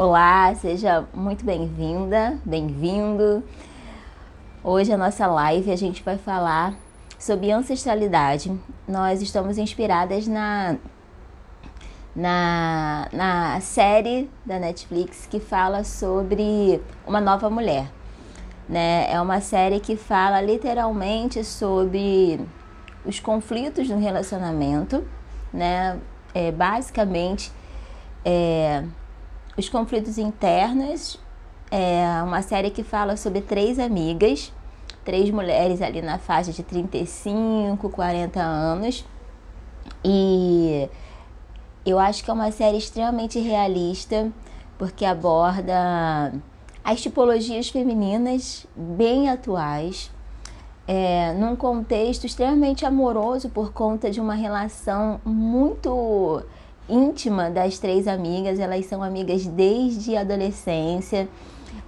Olá, seja muito bem-vinda, bem-vindo. Hoje a nossa live a gente vai falar sobre ancestralidade. Nós estamos inspiradas na na, na série da Netflix que fala sobre uma nova mulher. Né? É uma série que fala literalmente sobre os conflitos no relacionamento, né? É, basicamente, é, os conflitos internos. É uma série que fala sobre três amigas, três mulheres ali na faixa de 35, 40 anos. E eu acho que é uma série extremamente realista, porque aborda as tipologias femininas bem atuais, é, num contexto extremamente amoroso por conta de uma relação muito íntima das três amigas. Elas são amigas desde a adolescência,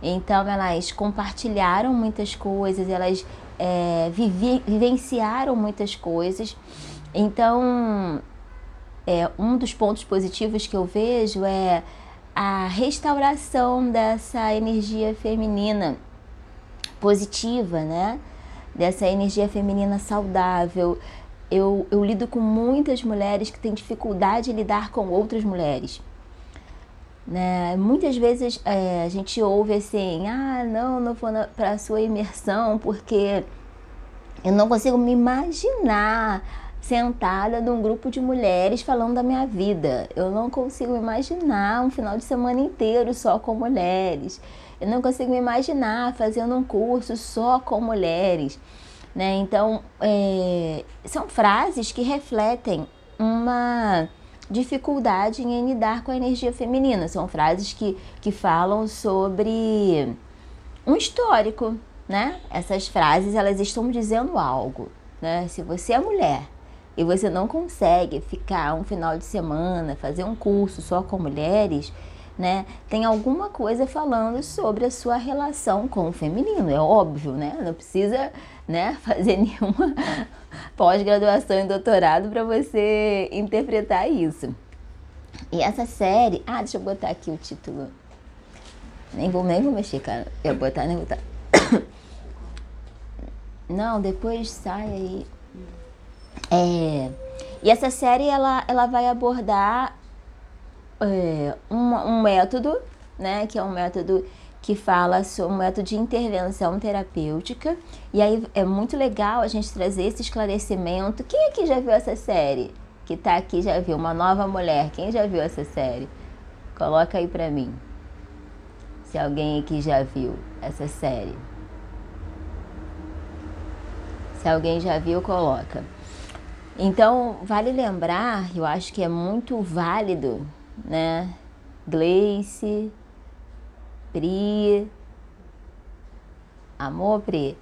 então elas compartilharam muitas coisas, elas é, vivi, vivenciaram muitas coisas. Então, é, um dos pontos positivos que eu vejo é a restauração dessa energia feminina positiva, né? Dessa energia feminina saudável. Eu, eu lido com muitas mulheres que têm dificuldade de lidar com outras mulheres. Né? Muitas vezes é, a gente ouve assim: ah, não, não vou para a sua imersão porque eu não consigo me imaginar sentada num grupo de mulheres falando da minha vida. Eu não consigo imaginar um final de semana inteiro só com mulheres. Eu não consigo me imaginar fazendo um curso só com mulheres. Né? Então, é, são frases que refletem uma dificuldade em lidar com a energia feminina. São frases que, que falam sobre um histórico, né? Essas frases, elas estão dizendo algo, né? Se você é mulher e você não consegue ficar um final de semana, fazer um curso só com mulheres, né? Tem alguma coisa falando sobre a sua relação com o feminino, é óbvio, né? Não precisa, né, fazer nenhuma pós-graduação e doutorado para você interpretar isso. E essa série, ah, deixa eu botar aqui o título. Nem vou, nem vou mexer, cara. Eu vou botar, nem vou botar. Não, depois sai aí. É, e essa série ela, ela vai abordar é, um, um método, né, que é um método que fala sobre um método de intervenção terapêutica. E aí é muito legal a gente trazer esse esclarecimento. Quem aqui já viu essa série? Que tá aqui já viu uma nova mulher. Quem já viu essa série? Coloca aí pra mim. Se alguém aqui já viu essa série. Se alguém já viu, coloca. Então, vale lembrar, eu acho que é muito válido, né? Gleice, Pri, amor Pri,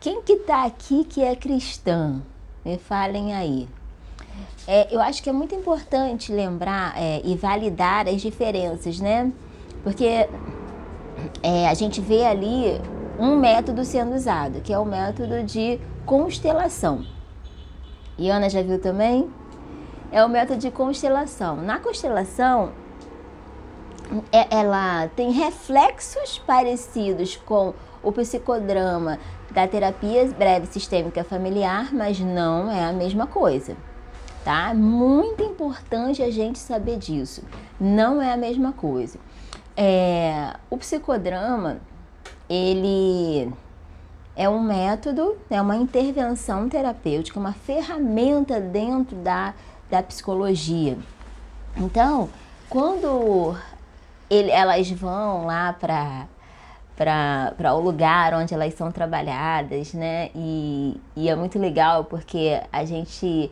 quem que tá aqui que é cristã? Me falem aí. É, eu acho que é muito importante lembrar é, e validar as diferenças, né? Porque é, a gente vê ali um método sendo usado, que é o método de constelação. E Ana já viu também? É o método de constelação. Na constelação, é, ela tem reflexos parecidos com o psicodrama da terapia breve sistêmica familiar, mas não é a mesma coisa. Tá? Muito importante a gente saber disso. Não é a mesma coisa. É, o psicodrama, ele é um método, é uma intervenção terapêutica, uma ferramenta dentro da, da psicologia. Então, quando ele, elas vão lá para para o lugar onde elas são trabalhadas, né? E, e é muito legal porque a gente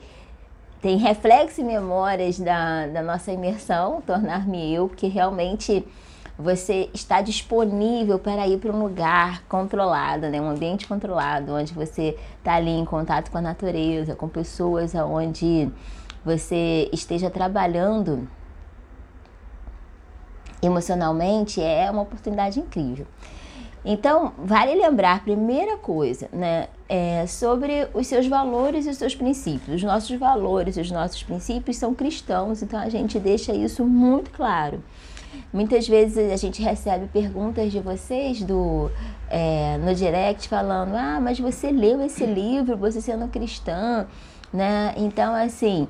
tem reflexo e memórias da, da nossa imersão, tornar-me eu, porque realmente você está disponível para ir para um lugar controlado, né? um ambiente controlado, onde você está ali em contato com a natureza, com pessoas onde você esteja trabalhando emocionalmente, é uma oportunidade incrível. Então, vale lembrar, primeira coisa, né, é sobre os seus valores e os seus princípios. Os nossos valores e os nossos princípios são cristãos, então a gente deixa isso muito claro. Muitas vezes a gente recebe perguntas de vocês do é, no direct falando, ah, mas você leu esse livro, você sendo cristã, né? Então, assim,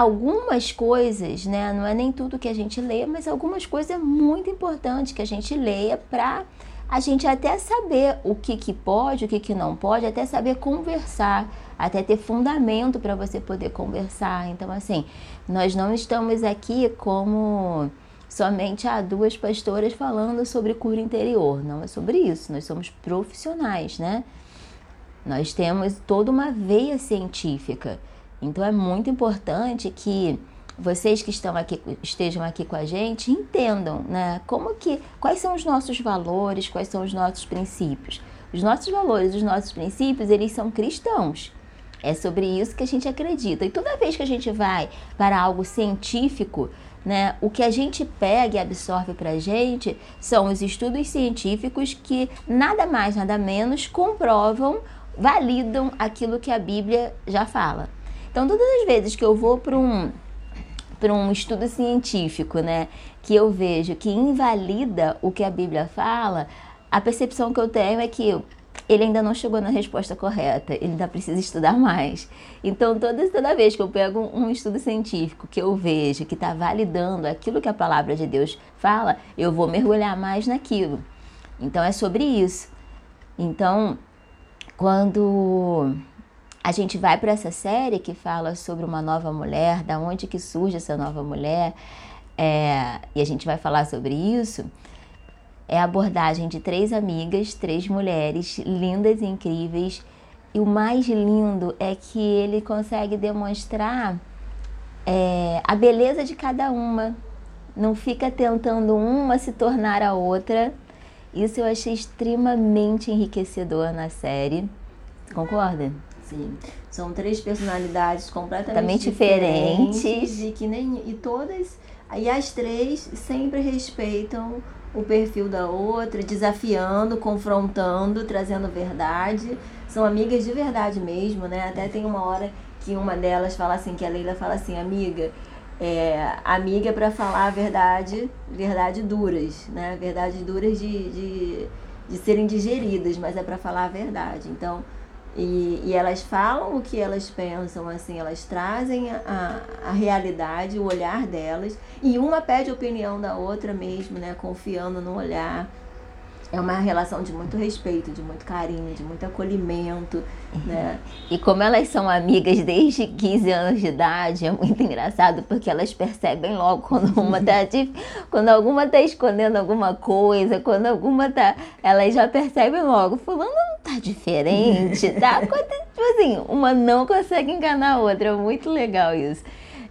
algumas coisas, né? Não é nem tudo que a gente lê, mas algumas coisas é muito importante que a gente leia para a gente até saber o que, que pode, o que, que não pode, até saber conversar, até ter fundamento para você poder conversar. Então, assim, nós não estamos aqui como somente há duas pastoras falando sobre cura interior. Não é sobre isso. Nós somos profissionais, né? Nós temos toda uma veia científica. Então é muito importante que vocês que estão aqui, estejam aqui com a gente entendam, né? Como que, quais são os nossos valores, quais são os nossos princípios. Os nossos valores, os nossos princípios, eles são cristãos. É sobre isso que a gente acredita. E toda vez que a gente vai para algo científico, né, o que a gente pega e absorve para a gente são os estudos científicos que nada mais, nada menos comprovam, validam aquilo que a Bíblia já fala. Então, todas as vezes que eu vou para um para um estudo científico, né, que eu vejo que invalida o que a Bíblia fala, a percepção que eu tenho é que ele ainda não chegou na resposta correta, ele ainda precisa estudar mais. Então, toda, toda vez que eu pego um estudo científico que eu vejo que está validando aquilo que a palavra de Deus fala, eu vou mergulhar mais naquilo. Então, é sobre isso. Então, quando a gente vai para essa série que fala sobre uma nova mulher, da onde que surge essa nova mulher, é, e a gente vai falar sobre isso é a abordagem de três amigas, três mulheres lindas e incríveis. E o mais lindo é que ele consegue demonstrar é, a beleza de cada uma. Não fica tentando uma se tornar a outra. Isso eu achei extremamente enriquecedor na série. Concorda? Sim. São três personalidades completamente diferentes. diferentes. E, que nem, e todas. E as três sempre respeitam o perfil da outra, desafiando, confrontando, trazendo verdade. São amigas de verdade mesmo, né? Até tem uma hora que uma delas fala assim, que a Leila fala assim, amiga, é, amiga para falar a verdade, verdade duras, né? Verdades duras de, de, de serem digeridas, mas é para falar a verdade. Então, e, e elas falam o que elas pensam, assim, elas trazem a, a realidade, o olhar delas, e uma pede opinião da outra mesmo, né? Confiando no olhar é uma relação de muito respeito, de muito carinho, de muito acolhimento, né? E como elas são amigas desde 15 anos de idade, é muito engraçado porque elas percebem logo quando uma tá quando alguma tá escondendo alguma coisa, quando alguma tá, elas já percebem logo, fulano não tá diferente, tá? tipo assim, uma não consegue enganar a outra, é muito legal isso.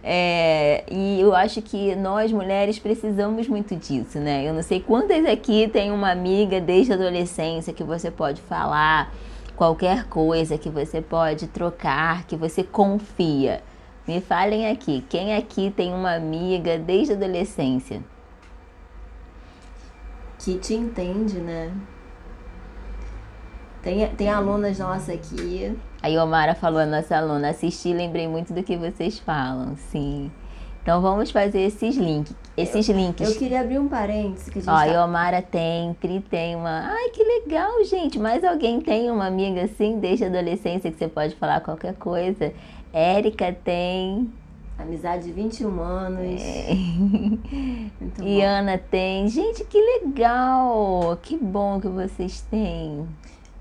É, e eu acho que nós mulheres precisamos muito disso, né? Eu não sei quantas aqui tem uma amiga desde a adolescência que você pode falar qualquer coisa, que você pode trocar, que você confia. Me falem aqui, quem aqui tem uma amiga desde a adolescência? Que te entende, né? Tem, tem alunas nossas aqui a Yomara falou, a nossa aluna, assisti lembrei muito do que vocês falam, sim. Então vamos fazer esses links. Esses eu, links. Eu queria abrir um parênteses que a gente. Ó, tá... Yomara tem, Pri tem uma. Ai, que legal, gente. Mais alguém tem uma amiga assim, desde a adolescência, que você pode falar qualquer coisa. Érica tem. Amizade de 21 anos. É. e Ana tem. Gente, que legal! Que bom que vocês têm.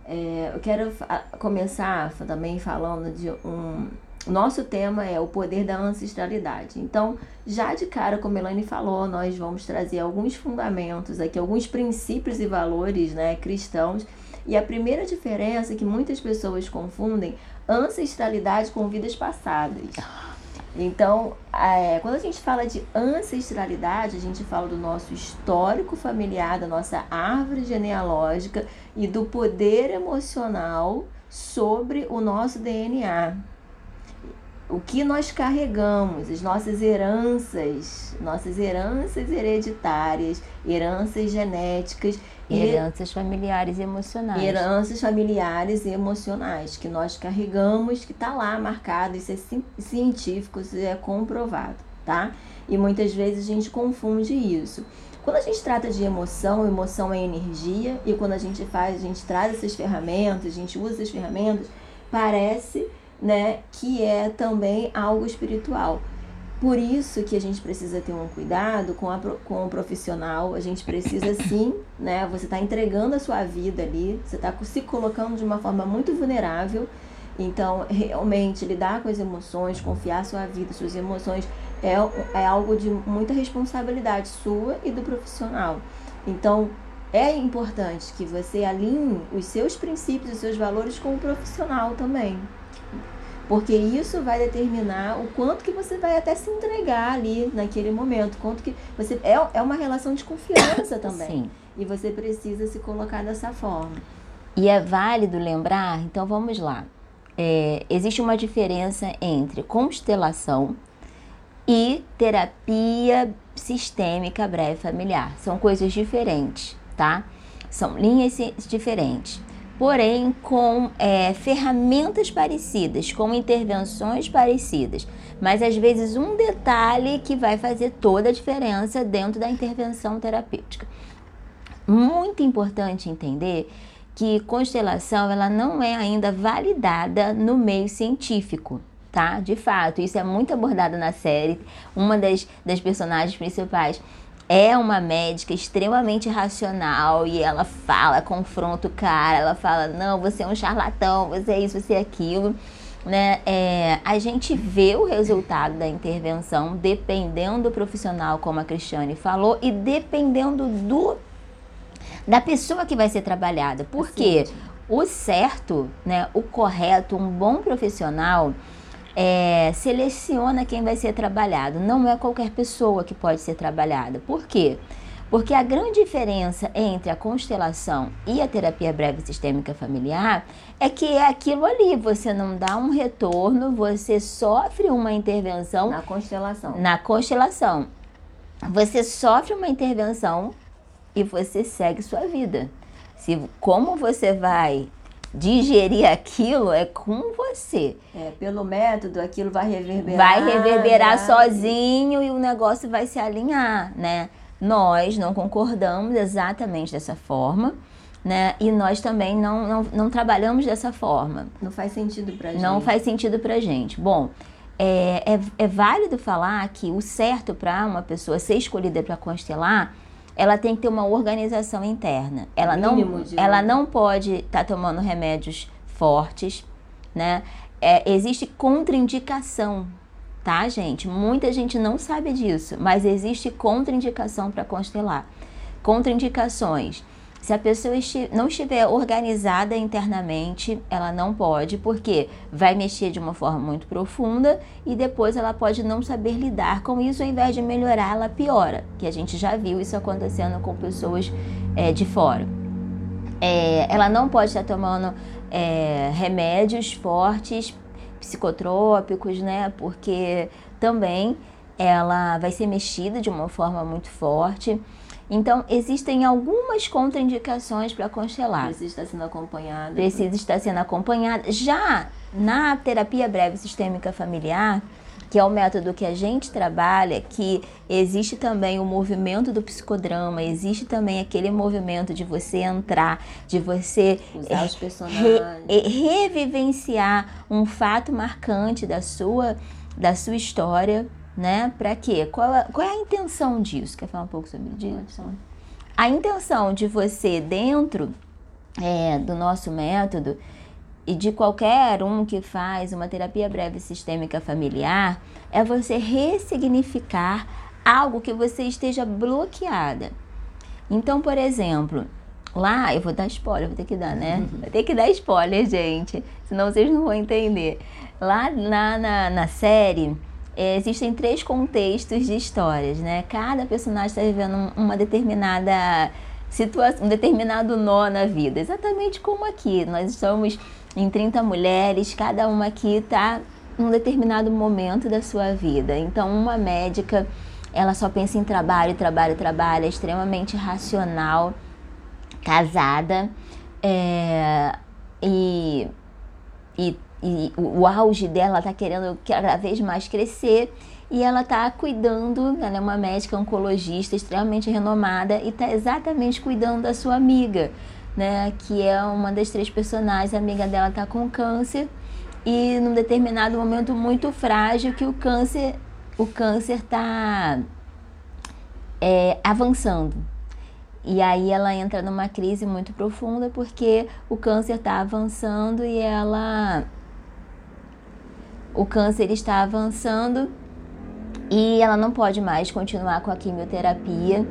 É, eu quero começar também falando de um. Nosso tema é o poder da ancestralidade. Então, já de cara, como a Elaine falou, nós vamos trazer alguns fundamentos aqui, alguns princípios e valores né, cristãos. E a primeira diferença é que muitas pessoas confundem ancestralidade com vidas passadas. Então, é, quando a gente fala de ancestralidade, a gente fala do nosso histórico familiar, da nossa árvore genealógica e do poder emocional sobre o nosso DNA. O que nós carregamos, as nossas heranças, nossas heranças hereditárias, heranças genéticas Heranças familiares e emocionais. Heranças familiares e emocionais que nós carregamos, que está lá marcado, isso é científico, isso é comprovado. tá? E muitas vezes a gente confunde isso. Quando a gente trata de emoção, emoção é energia, e quando a gente faz, a gente traz essas ferramentas, a gente usa essas ferramentas, parece né, que é também algo espiritual. Por isso que a gente precisa ter um cuidado com, a, com o profissional, a gente precisa sim, né? Você está entregando a sua vida ali, você está se colocando de uma forma muito vulnerável. Então, realmente, lidar com as emoções, confiar sua vida, suas emoções, é, é algo de muita responsabilidade sua e do profissional. Então, é importante que você alinhe os seus princípios e seus valores com o profissional também. Porque isso vai determinar o quanto que você vai até se entregar ali naquele momento. Quanto que você. É, é uma relação de confiança também. Sim. E você precisa se colocar dessa forma. E é válido lembrar, então vamos lá. É, existe uma diferença entre constelação e terapia sistêmica breve familiar. São coisas diferentes, tá? São linhas diferentes porém com é, ferramentas parecidas, com intervenções parecidas, mas às vezes um detalhe que vai fazer toda a diferença dentro da intervenção terapêutica. Muito importante entender que constelação ela não é ainda validada no meio científico. Tá? De fato, isso é muito abordado na série. Uma das, das personagens principais é uma médica extremamente racional e ela fala, confronta o cara, ela fala, não, você é um charlatão, você é isso, você é aquilo. Né? É, a gente vê o resultado da intervenção dependendo do profissional, como a Cristiane falou, e dependendo do da pessoa que vai ser trabalhada. Porque o certo, né, o correto, um bom profissional, é, seleciona quem vai ser trabalhado. Não é qualquer pessoa que pode ser trabalhada. Por quê? Porque a grande diferença entre a constelação e a terapia breve sistêmica familiar é que é aquilo ali, você não dá um retorno, você sofre uma intervenção na constelação. Na constelação. Você sofre uma intervenção e você segue sua vida. Se como você vai digerir aquilo é com você. É, pelo método, aquilo vai reverberar. Vai reverberar né? sozinho e o negócio vai se alinhar, né? Nós não concordamos exatamente dessa forma, né? E nós também não, não, não trabalhamos dessa forma. Não faz sentido pra gente. Não faz sentido pra gente. Bom, é, é, é válido falar que o certo para uma pessoa ser escolhida para constelar ela tem que ter uma organização interna. Ela não, ela não pode estar tá tomando remédios fortes, né? É, existe contraindicação, tá, gente? Muita gente não sabe disso, mas existe contraindicação para constelar. Contraindicações se a pessoa não estiver organizada internamente, ela não pode, porque vai mexer de uma forma muito profunda e depois ela pode não saber lidar com isso, ao invés de melhorar, ela piora. Que a gente já viu isso acontecendo com pessoas é, de fora. É, ela não pode estar tomando é, remédios fortes, psicotrópicos, né? Porque também ela vai ser mexida de uma forma muito forte. Então, existem algumas contraindicações para constelar. Precisa estar sendo acompanhada. Precisa estar sendo acompanhada. Já na terapia breve sistêmica familiar, que é o método que a gente trabalha, que existe também o movimento do psicodrama, existe também aquele movimento de você entrar, de você usar os personagens, re, revivenciar um fato marcante da sua da sua história né? Para quê? Qual, é, qual é a intenção disso? Quer falar um pouco sobre isso? A intenção de você, dentro é, do nosso método, e de qualquer um que faz uma terapia breve sistêmica familiar, é você ressignificar algo que você esteja bloqueada. Então, por exemplo, lá, eu vou dar spoiler, vou ter que dar, né? Vou ter que dar spoiler, gente, senão vocês não vão entender. Lá, lá na, na série, existem três contextos de histórias, né? Cada personagem está vivendo uma determinada situação, um determinado nó na vida, exatamente como aqui. Nós estamos em 30 mulheres, cada uma aqui está num determinado momento da sua vida. Então, uma médica, ela só pensa em trabalho, trabalho, trabalho, é extremamente racional, casada, é, e, e e o, o auge dela está querendo cada vez mais crescer. e ela está cuidando, ela é uma médica oncologista extremamente renomada e está exatamente cuidando da sua amiga, né, que é uma das três personagens, a amiga dela está com câncer e num determinado momento muito frágil que o câncer o câncer está é, avançando. E aí ela entra numa crise muito profunda porque o câncer está avançando e ela o câncer está avançando e ela não pode mais continuar com a quimioterapia.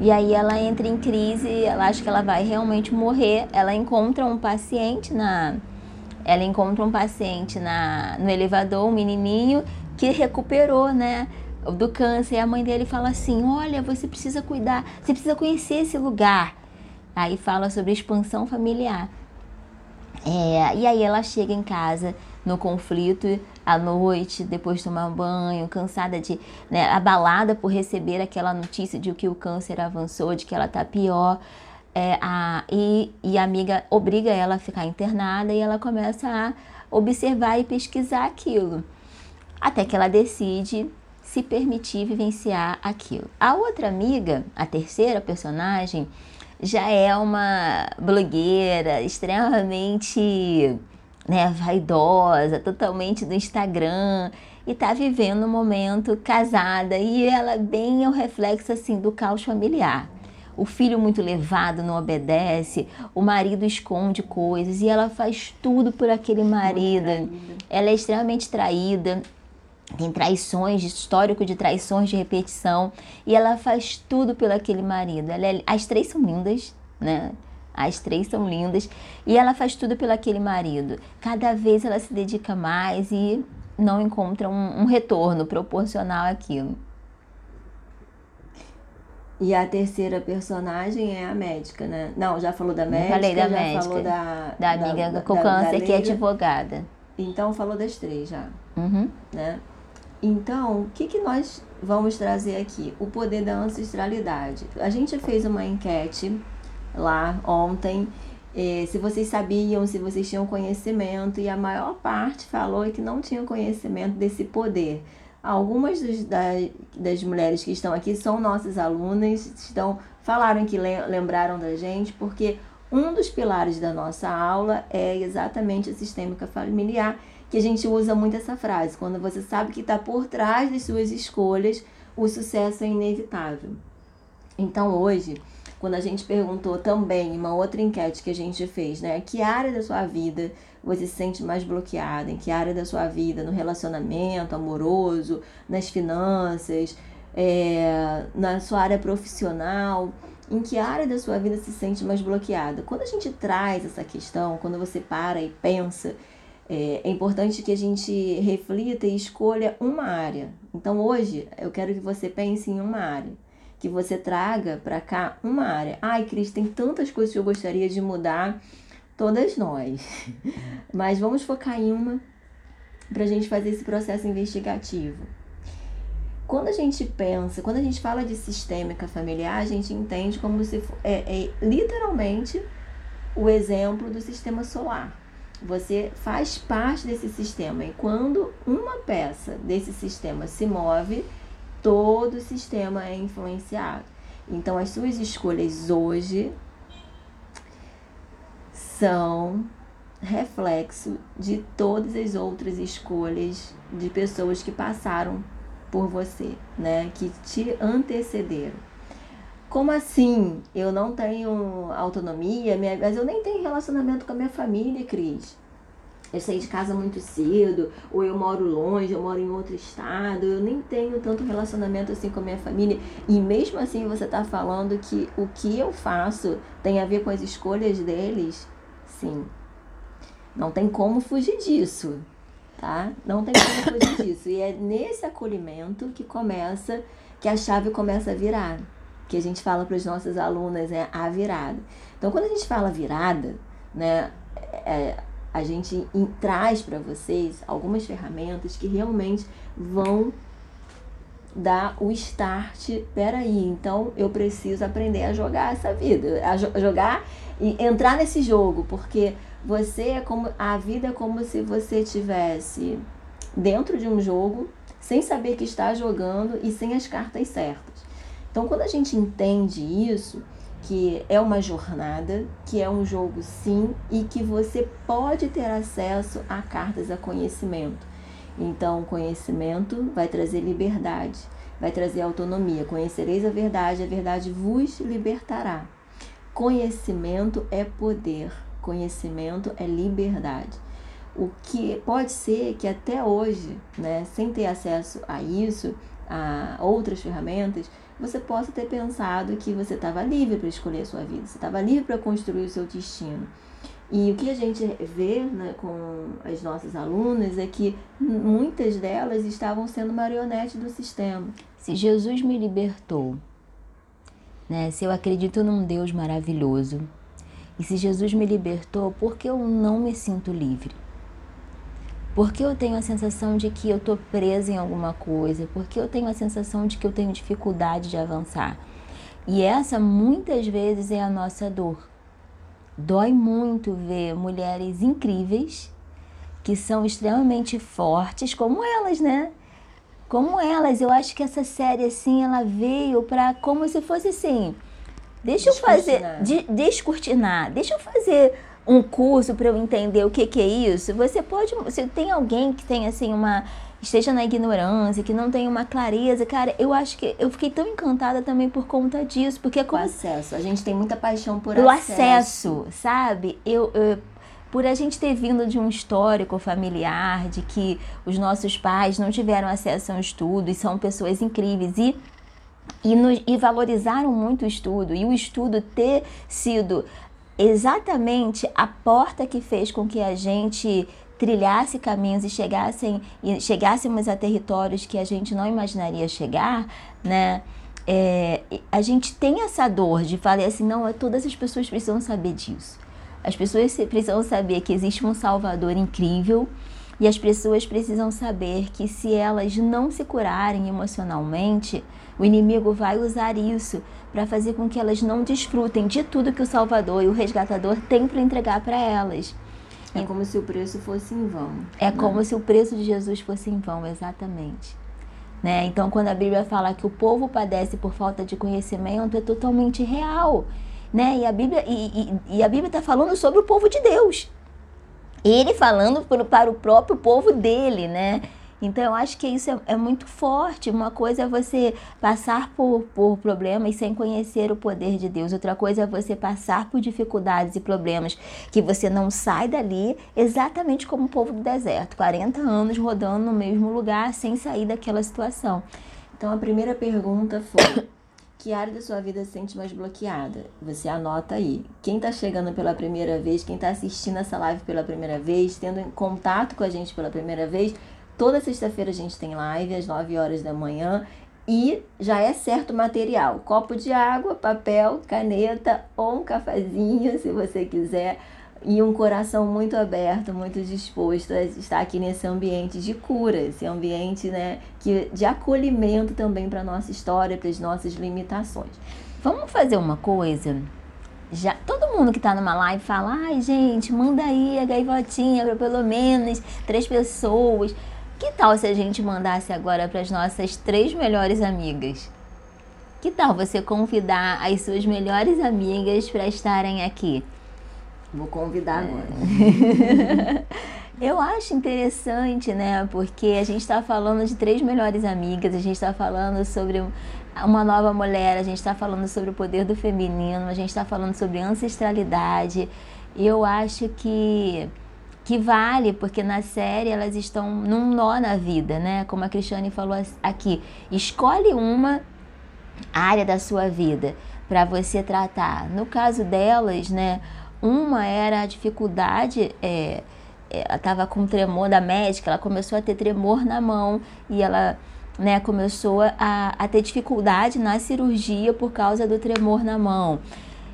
E aí ela entra em crise, ela acha que ela vai realmente morrer. Ela encontra um paciente na ela encontra um paciente na no elevador, um menininho que recuperou, né, do câncer. E a mãe dele fala assim: "Olha, você precisa cuidar, você precisa conhecer esse lugar". Aí fala sobre expansão familiar. É, e aí ela chega em casa no conflito à noite, depois de tomar banho, cansada de, né, abalada por receber aquela notícia de que o câncer avançou, de que ela tá pior. É, a, e, e a amiga obriga ela a ficar internada e ela começa a observar e pesquisar aquilo. Até que ela decide se permitir vivenciar aquilo. A outra amiga, a terceira personagem, já é uma blogueira extremamente né, vaidosa, totalmente do Instagram e tá vivendo um momento casada e ela é bem é o reflexo assim do caos familiar. O filho muito levado não obedece, o marido esconde coisas e ela faz tudo por aquele marido. Ela é extremamente traída, tem traições, histórico de traições de repetição e ela faz tudo pelo aquele marido. É, as três são lindas, né? As três são lindas e ela faz tudo pelo aquele marido. Cada vez ela se dedica mais e não encontra um, um retorno proporcional àquilo. E a terceira personagem é a médica, né? Não, já falou da médica, falei da já médica, falou da, da amiga da, com da, câncer da que é advogada. Então falou das três já, uhum. né? Então, o que, que nós vamos trazer aqui? O poder da ancestralidade. A gente fez uma enquete lá ontem, eh, se vocês sabiam, se vocês tinham conhecimento, e a maior parte falou que não tinham conhecimento desse poder. Algumas dos, das, das mulheres que estão aqui são nossas alunas, estão, falaram que lembraram da gente, porque um dos pilares da nossa aula é exatamente a sistêmica familiar, que a gente usa muito essa frase. Quando você sabe que está por trás das suas escolhas, o sucesso é inevitável. Então hoje quando a gente perguntou também, uma outra enquete que a gente fez, né? Que área da sua vida você se sente mais bloqueada? Em que área da sua vida? No relacionamento amoroso, nas finanças, é, na sua área profissional? Em que área da sua vida se sente mais bloqueada? Quando a gente traz essa questão, quando você para e pensa, é, é importante que a gente reflita e escolha uma área. Então hoje eu quero que você pense em uma área que você traga para cá uma área. Ai, Cris, tem tantas coisas que eu gostaria de mudar, todas nós. Mas vamos focar em uma para a gente fazer esse processo investigativo. Quando a gente pensa, quando a gente fala de sistêmica familiar, a gente entende como se é, é literalmente o exemplo do sistema solar. Você faz parte desse sistema e quando uma peça desse sistema se move, todo o sistema é influenciado. Então, as suas escolhas hoje são reflexo de todas as outras escolhas de pessoas que passaram por você, né? Que te antecederam. Como assim? Eu não tenho autonomia, mas eu nem tenho relacionamento com a minha família, Cris eu saí de casa muito cedo, ou eu moro longe, eu moro em outro estado, eu nem tenho tanto relacionamento assim com a minha família. E mesmo assim você está falando que o que eu faço tem a ver com as escolhas deles? Sim. Não tem como fugir disso, tá? Não tem como fugir disso. E é nesse acolhimento que começa, que a chave começa a virar. Que a gente fala para as nossas alunas, é a virada. Então, quando a gente fala virada, né, é, a gente traz para vocês algumas ferramentas que realmente vão dar o start. Peraí, então eu preciso aprender a jogar essa vida, a jo jogar e entrar nesse jogo, porque você é como a vida é como se você tivesse dentro de um jogo sem saber que está jogando e sem as cartas certas. Então, quando a gente entende isso, que é uma jornada, que é um jogo sim e que você pode ter acesso a cartas a conhecimento. Então, conhecimento vai trazer liberdade, vai trazer autonomia. Conhecereis a verdade, a verdade vos libertará. Conhecimento é poder, conhecimento é liberdade. O que pode ser que até hoje, né, sem ter acesso a isso, a outras ferramentas, você possa ter pensado que você estava livre para escolher a sua vida, você estava livre para construir o seu destino. E o que a gente vê né, com as nossas alunas é que muitas delas estavam sendo marionetes do sistema. Se Jesus me libertou, né, se eu acredito num Deus maravilhoso, e se Jesus me libertou, por que eu não me sinto livre? Porque eu tenho a sensação de que eu estou presa em alguma coisa, porque eu tenho a sensação de que eu tenho dificuldade de avançar. E essa muitas vezes é a nossa dor. Dói muito ver mulheres incríveis que são extremamente fortes, como elas, né? Como elas, eu acho que essa série assim, ela veio para como se fosse assim, deixa eu fazer, de, descortinar, deixa eu fazer um curso para eu entender o que, que é isso, você pode, se tem alguém que tem assim uma esteja na ignorância, que não tem uma clareza, cara, eu acho que eu fiquei tão encantada também por conta disso, porque é como... o acesso, a gente tem muita paixão por Pelo acesso. acesso, sabe? Eu, eu por a gente ter vindo de um histórico familiar, de que os nossos pais não tiveram acesso ao estudo e são pessoas incríveis e e, nos, e valorizaram muito o estudo, e o estudo ter sido exatamente a porta que fez com que a gente trilhasse caminhos e chegassem e chegássemos a territórios que a gente não imaginaria chegar, né? É, a gente tem essa dor de falar assim, não, todas as pessoas precisam saber disso. As pessoas precisam saber que existe um Salvador incrível e as pessoas precisam saber que se elas não se curarem emocionalmente, o inimigo vai usar isso para fazer com que elas não desfrutem de tudo que o Salvador e o resgatador têm para entregar para elas. É como se o preço fosse em vão. É né? como se o preço de Jesus fosse em vão, exatamente. Né? Então, quando a Bíblia fala que o povo padece por falta de conhecimento, é totalmente real. Né? E a Bíblia e, e, e a Bíblia está falando sobre o povo de Deus. Ele falando para o próprio povo dele, né? Então, eu acho que isso é, é, muito forte. Uma coisa é você passar por, por problemas sem conhecer o poder de Deus. Outra coisa é você passar por dificuldades e problemas que você não sai dali, exatamente como o povo do deserto 40 anos rodando no mesmo lugar sem sair daquela situação. Então, a primeira pergunta foi. Que área da sua vida se sente mais bloqueada? Você anota aí. Quem está chegando pela primeira vez, quem está assistindo essa live pela primeira vez, tendo contato com a gente pela primeira vez, Toda sexta-feira a gente tem live às 9 horas da manhã e já é certo material: copo de água, papel, caneta ou um cafezinho, se você quiser, e um coração muito aberto, muito disposto a estar aqui nesse ambiente de cura, esse ambiente né, que, de acolhimento também para a nossa história, para as nossas limitações. Vamos fazer uma coisa? Já, todo mundo que está numa live fala, ai gente, manda aí a gaivotinha para pelo menos três pessoas. Que tal se a gente mandasse agora para as nossas três melhores amigas? Que tal você convidar as suas melhores amigas para estarem aqui? Vou convidar agora. Eu acho interessante, né? Porque a gente está falando de três melhores amigas, a gente está falando sobre uma nova mulher, a gente está falando sobre o poder do feminino, a gente está falando sobre ancestralidade. E eu acho que que vale, porque na série elas estão num nó na vida, né? Como a Cristiane falou aqui, escolhe uma área da sua vida para você tratar. No caso delas, né? Uma era a dificuldade, é, é ela estava com tremor da médica, ela começou a ter tremor na mão e ela né, começou a, a ter dificuldade na cirurgia por causa do tremor na mão.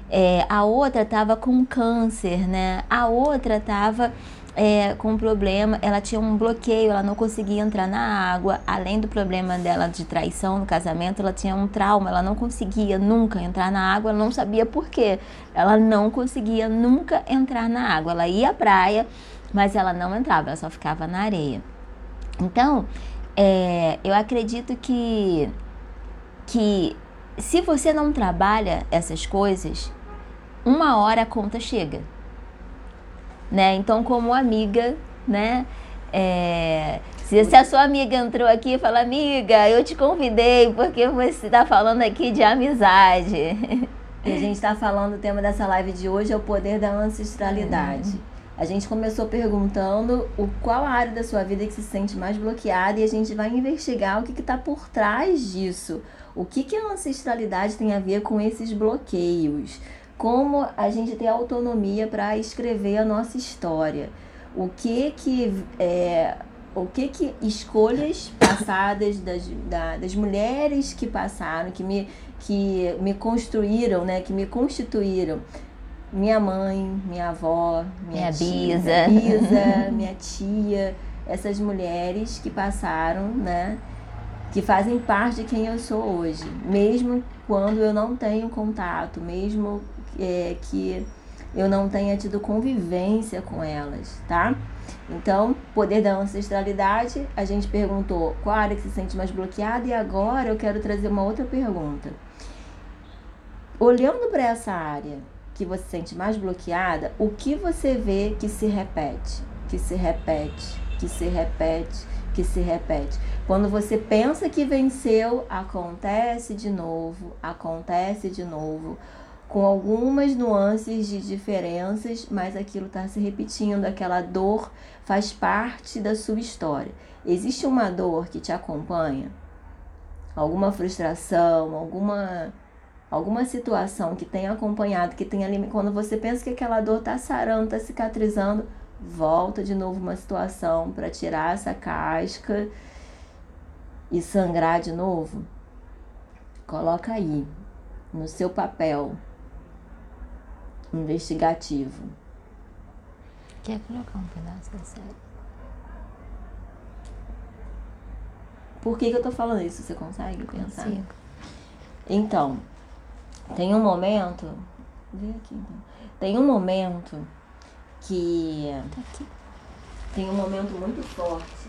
É, a outra estava com câncer, né? A outra estava é, com um problema, ela tinha um bloqueio, ela não conseguia entrar na água. Além do problema dela de traição no casamento, ela tinha um trauma, ela não conseguia nunca entrar na água, ela não sabia por quê. Ela não conseguia nunca entrar na água. Ela ia à praia, mas ela não entrava, ela só ficava na areia. Então, é, eu acredito que, que se você não trabalha essas coisas, uma hora a conta chega. Né? Então, como amiga, né? É, se, se, a sua amiga entrou aqui e fala, amiga, eu te convidei porque você está falando aqui de amizade. E a gente está falando, o tema dessa live de hoje é o poder da ancestralidade. Uhum. A gente começou perguntando o qual área da sua vida que se sente mais bloqueada e a gente vai investigar o que está por trás disso. O que, que a ancestralidade tem a ver com esses bloqueios? Como a gente tem autonomia para escrever a nossa história? O que que é, o que que escolhas passadas das, da, das mulheres que passaram, que me, que me construíram, né, que me constituíram, minha mãe, minha avó, minha, minha tia, bisa, bisa minha tia, essas mulheres que passaram, né, que fazem parte de quem eu sou hoje, mesmo quando eu não tenho contato, mesmo é, que eu não tenha tido convivência com elas, tá? Então, poder da ancestralidade, a gente perguntou qual área que se sente mais bloqueada e agora eu quero trazer uma outra pergunta. Olhando para essa área que você sente mais bloqueada, o que você vê que se repete, que se repete, que se repete, que se repete? Quando você pensa que venceu, acontece de novo, acontece de novo com algumas nuances de diferenças, mas aquilo está se repetindo, aquela dor faz parte da sua história. Existe uma dor que te acompanha? Alguma frustração, alguma alguma situação que tenha acompanhado, que tenha quando você pensa que aquela dor está sarando, está cicatrizando, volta de novo uma situação para tirar essa casca e sangrar de novo. Coloca aí no seu papel investigativo. Quer colocar um pedaço da série? Por que, que eu tô falando isso? Você consegue pensar? Consigo. Então, tem um momento. Vê aqui então. Tem um momento que. Tá aqui. Tem um momento muito forte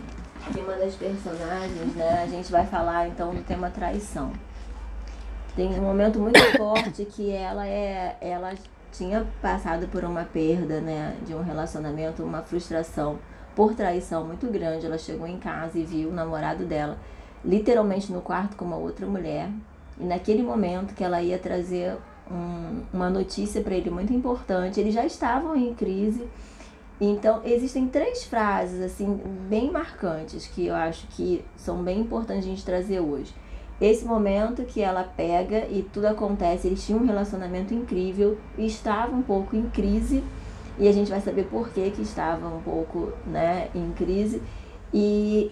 que uma das personagens, né? A gente vai falar então do tema traição. Tem um momento muito forte que ela é. Ela tinha passado por uma perda, né, de um relacionamento, uma frustração por traição muito grande. Ela chegou em casa e viu o namorado dela literalmente no quarto com uma outra mulher. E naquele momento que ela ia trazer um, uma notícia para ele muito importante, eles já estavam em crise. Então, existem três frases assim bem marcantes que eu acho que são bem importantes a gente trazer hoje esse momento que ela pega e tudo acontece, eles tinham um relacionamento incrível e estava um pouco em crise e a gente vai saber por que que estava um pouco, né, em crise. E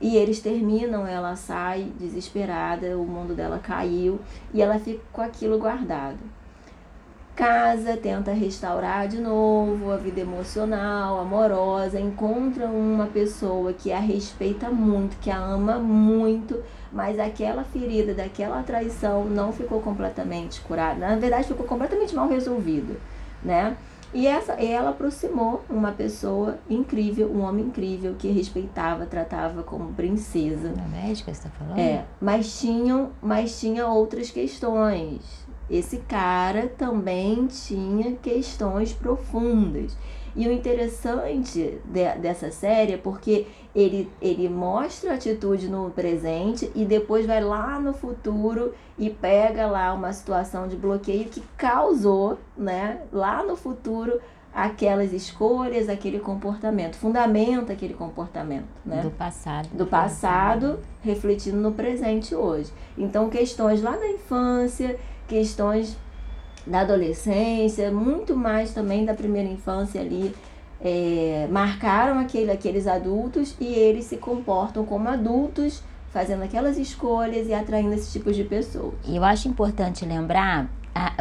e eles terminam, ela sai desesperada, o mundo dela caiu e ela fica com aquilo guardado casa, tenta restaurar de novo a vida emocional, amorosa, encontra uma pessoa que a respeita muito, que a ama muito, mas aquela ferida daquela traição não ficou completamente curada. Na verdade, ficou completamente mal resolvida, né? E essa, ela aproximou uma pessoa incrível, um homem incrível que respeitava, tratava como princesa. Na médica você está falando? É, mas tinham, mas tinha outras questões esse cara também tinha questões profundas. E o interessante de, dessa série é porque ele, ele mostra a atitude no presente e depois vai lá no futuro e pega lá uma situação de bloqueio que causou, né, lá no futuro, aquelas escolhas, aquele comportamento, fundamenta aquele comportamento, né? Do passado. Do passado, refletindo no presente hoje. Então, questões lá da infância questões da adolescência, muito mais também da primeira infância ali, é, marcaram aquele, aqueles adultos e eles se comportam como adultos, fazendo aquelas escolhas e atraindo esse tipo de pessoas. E eu acho importante lembrar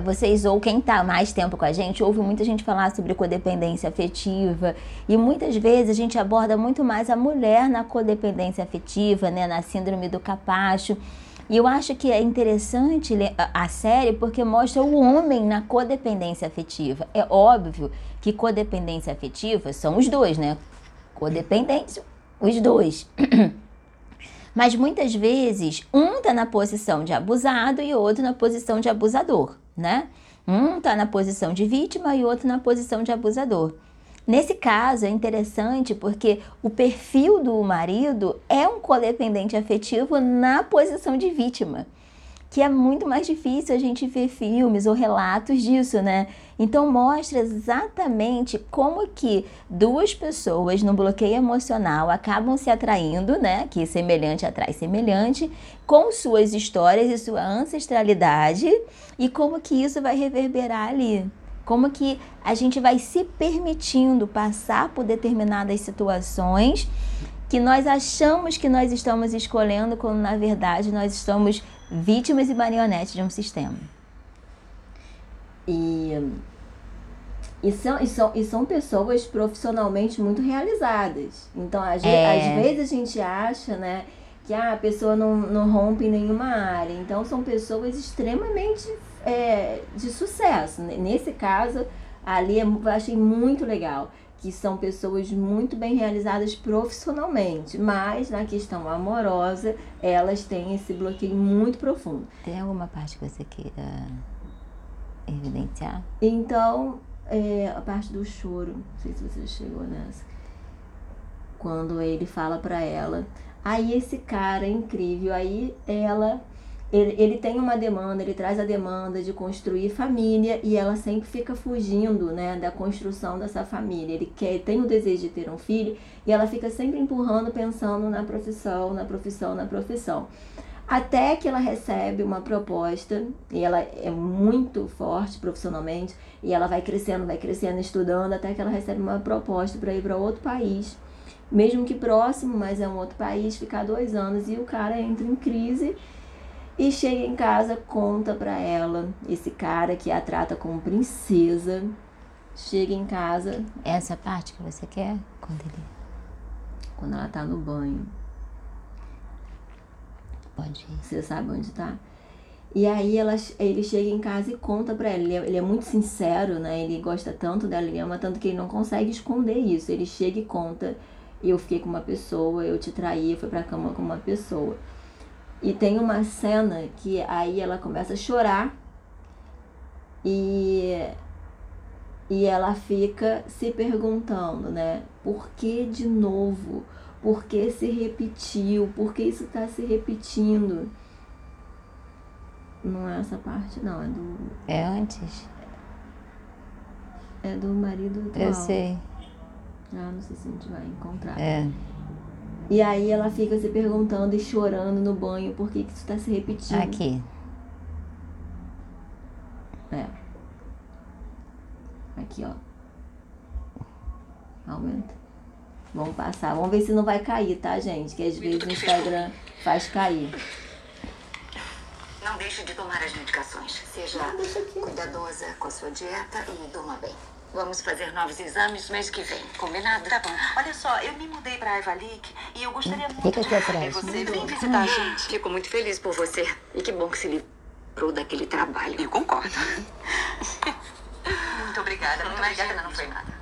vocês ou quem está mais tempo com a gente ouve muita gente falar sobre codependência afetiva e muitas vezes a gente aborda muito mais a mulher na codependência afetiva, né, na síndrome do capacho. E eu acho que é interessante a série porque mostra o homem na codependência afetiva. É óbvio que codependência afetiva são os dois, né? Codependência os dois. Mas muitas vezes um está na posição de abusado e outro na posição de abusador, né? Um está na posição de vítima e outro na posição de abusador. Nesse caso é interessante porque o perfil do marido é um codependente afetivo na posição de vítima que é muito mais difícil a gente ver filmes ou relatos disso, né? Então mostra exatamente como que duas pessoas no bloqueio emocional acabam se atraindo, né? Que semelhante atrai semelhante, com suas histórias e sua ancestralidade e como que isso vai reverberar ali. Como que a gente vai se permitindo passar por determinadas situações que nós achamos que nós estamos escolhendo, quando na verdade nós estamos vítimas e marionetes de um sistema. E, e, são, e, são, e são pessoas profissionalmente muito realizadas. Então, às, é. às vezes a gente acha, né, que ah, a pessoa não, não rompe em nenhuma área. Então, são pessoas extremamente é, de sucesso. Nesse caso, ali eu achei muito legal que são pessoas muito bem realizadas profissionalmente, mas na questão amorosa, elas têm esse bloqueio muito profundo. Tem alguma parte que você queira evidenciar? Então, é, a parte do choro, não sei se você chegou nessa. Quando ele fala para ela, aí esse cara é incrível, aí ela ele, ele tem uma demanda, ele traz a demanda de construir família e ela sempre fica fugindo né, da construção dessa família. Ele quer, tem o desejo de ter um filho e ela fica sempre empurrando, pensando na profissão, na profissão, na profissão. Até que ela recebe uma proposta, e ela é muito forte profissionalmente, e ela vai crescendo, vai crescendo, estudando, até que ela recebe uma proposta para ir para outro país, mesmo que próximo, mas é um outro país, ficar dois anos, e o cara entra em crise e chega em casa, conta pra ela, esse cara que a trata como princesa. Chega em casa. Essa parte que você quer? Quando ele. Quando ela tá no banho. Pode ir. Você sabe onde tá? E aí ela, ele chega em casa e conta pra ela. Ele é, ele é, muito sincero, né? Ele gosta tanto dela, ele ama tanto que ele não consegue esconder isso. Ele chega e conta: Eu fiquei com uma pessoa, eu te traí, eu fui pra cama com uma pessoa. E tem uma cena que aí ela começa a chorar e, e ela fica se perguntando, né? Por que de novo? Por que se repetiu? Por que isso está se repetindo? Não é essa parte, não, é do. É antes? É do marido atual. Eu sei. Ah, não sei se a gente vai encontrar. É. E aí ela fica se perguntando e chorando no banho por que, que isso está se repetindo. Aqui. É. Aqui, ó. Aumenta. Vamos passar. Vamos ver se não vai cair, tá, gente? Que às vezes o Instagram faz cair. Não deixe de tomar as medicações. Seja cuidadosa com a sua dieta e durma bem. Vamos fazer novos exames mês que vem. Combinado? Tá bom. Olha só, eu me mudei pra Ivalik e eu gostaria muito de ver você. Vem visitar a gente. Fico muito feliz por você. E que bom que se livrou daquele trabalho. Eu concordo. muito obrigada. Muito obrigada, não foi nada.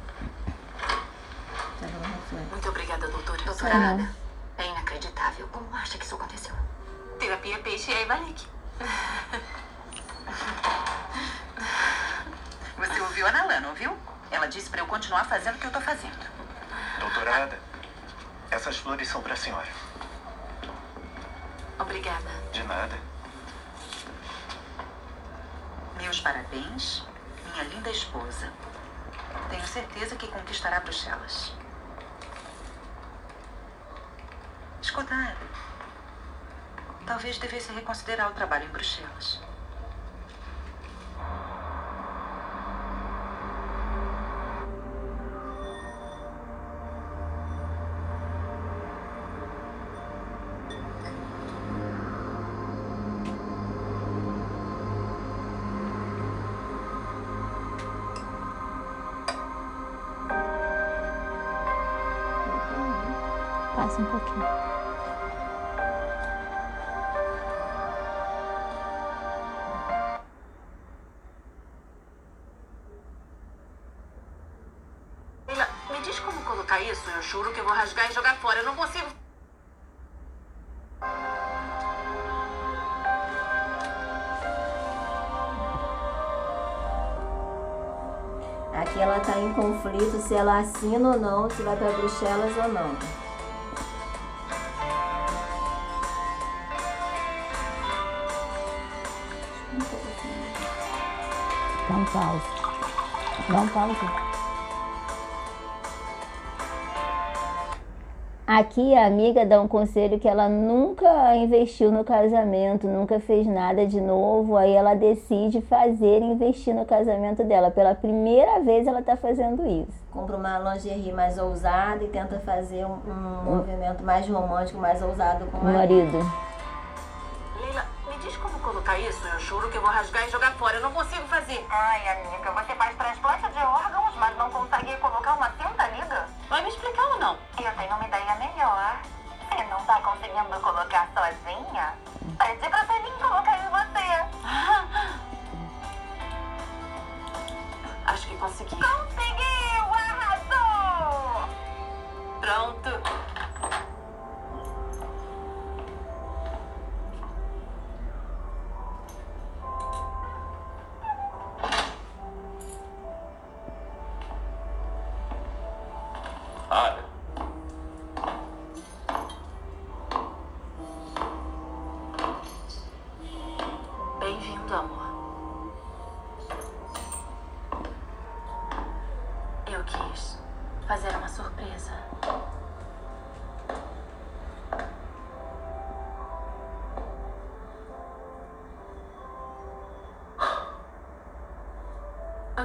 Muito obrigada, doutora. Doutora Ana, é inacreditável. Como acha que isso aconteceu? Terapia Peixe e Ivalik. Você ouviu a Nalan, não ouviu? Ela disse para eu continuar fazendo o que eu tô fazendo. Doutorada, essas flores são para a senhora. Obrigada. De nada. Meus parabéns, minha linda esposa. Tenho certeza que conquistará Bruxelas. Escuta, talvez devesse reconsiderar o trabalho em Bruxelas. Se ela assina ou não, se vai para Bruxelas ou não. Dá um pause. Dá Aqui a amiga dá um conselho que ela nunca investiu no casamento, nunca fez nada de novo, aí ela decide fazer investir no casamento dela. Pela primeira vez ela está fazendo isso. Compra uma lingerie mais ousada e tenta fazer um, um hum. movimento mais romântico, mais ousado com o marido. marido. Leila, me diz como colocar isso. Eu juro que eu vou rasgar e jogar fora. Eu não consigo fazer. Ai, amiga, você faz transplante de órgãos, mas não consegue colocar uma cinta liga? Vai me explicar ou não? Eu tenho uma ideia melhor. Se não conseguindo colocar sozinha, pede pra Celine colocar em você. Acho que consegui. Conseguiu! Arrasou! Pronto.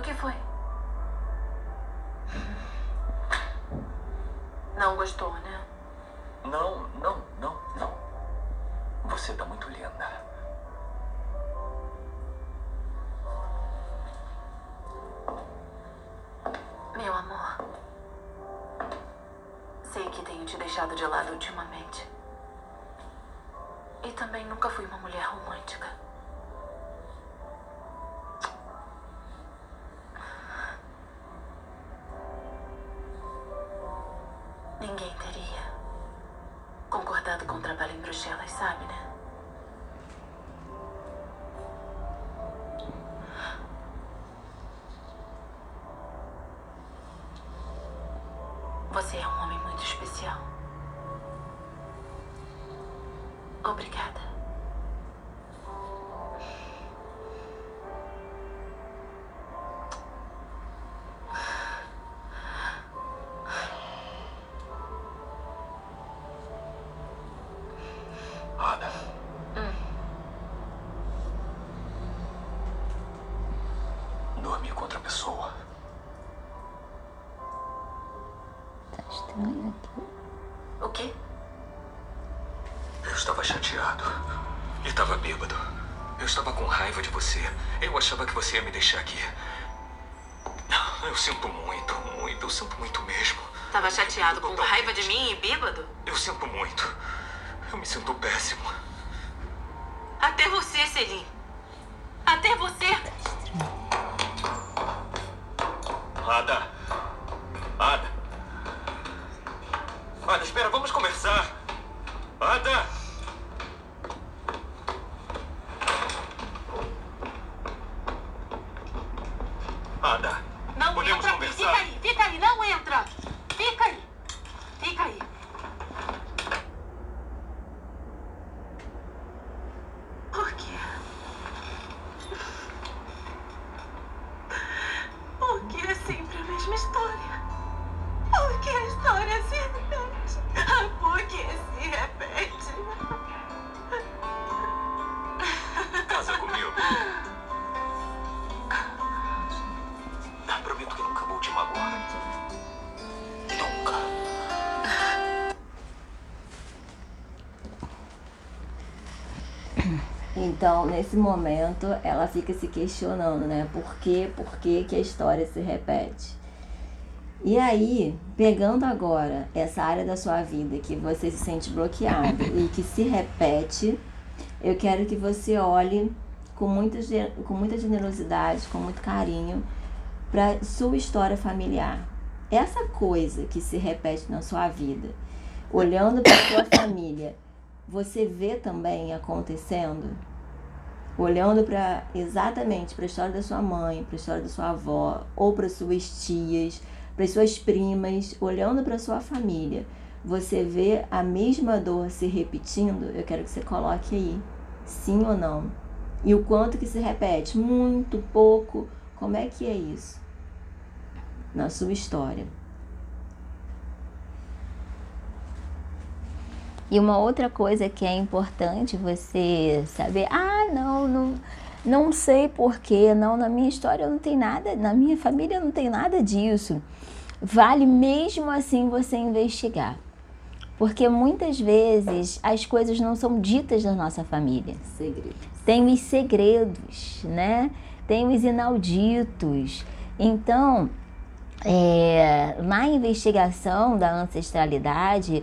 O que foi? Não gostou, né? Não, não, não, não. Você tá muito linda. Meu amor. Sei que tenho te deixado de lado ultimamente. E também nunca fui uma mulher romântica. Estava com raiva de você. Eu achava que você ia me deixar aqui. Eu sinto muito, muito. Eu sinto muito mesmo. Estava chateado com raiva de mim e bêbado? Eu sinto muito. Eu me sinto péssimo. Até você, Celine. Até você. Ada. Ada. Ada, espera, vamos conversar. Ada. Então, nesse momento, ela fica se questionando, né? Por que, por que, que a história se repete? E aí, pegando agora essa área da sua vida que você se sente bloqueado e que se repete, eu quero que você olhe com muita, com muita generosidade, com muito carinho para sua história familiar. essa coisa que se repete na sua vida, olhando para sua família, você vê também acontecendo? Olhando para exatamente para a história da sua mãe, para a história da sua avó, ou para suas tias, para suas primas, olhando para sua família, você vê a mesma dor se repetindo? Eu quero que você coloque aí, sim ou não. E o quanto que se repete? Muito, pouco? Como é que é isso? Na sua história. E uma outra coisa que é importante você saber, ah, não, não, não sei porquê, não, na minha história não tem nada, na minha família não tem nada disso. Vale mesmo assim você investigar. Porque muitas vezes as coisas não são ditas na nossa família. Segredos. Tem os segredos, né? Tem os inauditos. Então, é, na investigação da ancestralidade,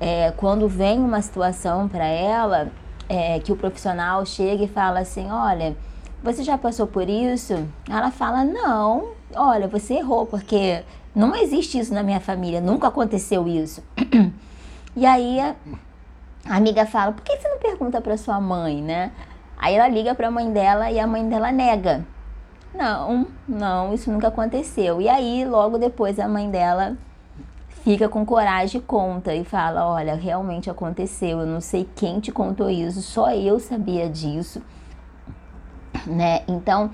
é, quando vem uma situação para ela, é, que o profissional chega e fala assim: Olha, você já passou por isso? Ela fala: Não, olha, você errou, porque não existe isso na minha família, nunca aconteceu isso. e aí a amiga fala: Por que você não pergunta para sua mãe, né? Aí ela liga para a mãe dela e a mãe dela nega. Não, não, isso nunca aconteceu. E aí, logo depois, a mãe dela fica com coragem conta e fala: Olha, realmente aconteceu, eu não sei quem te contou isso, só eu sabia disso. Né? Então,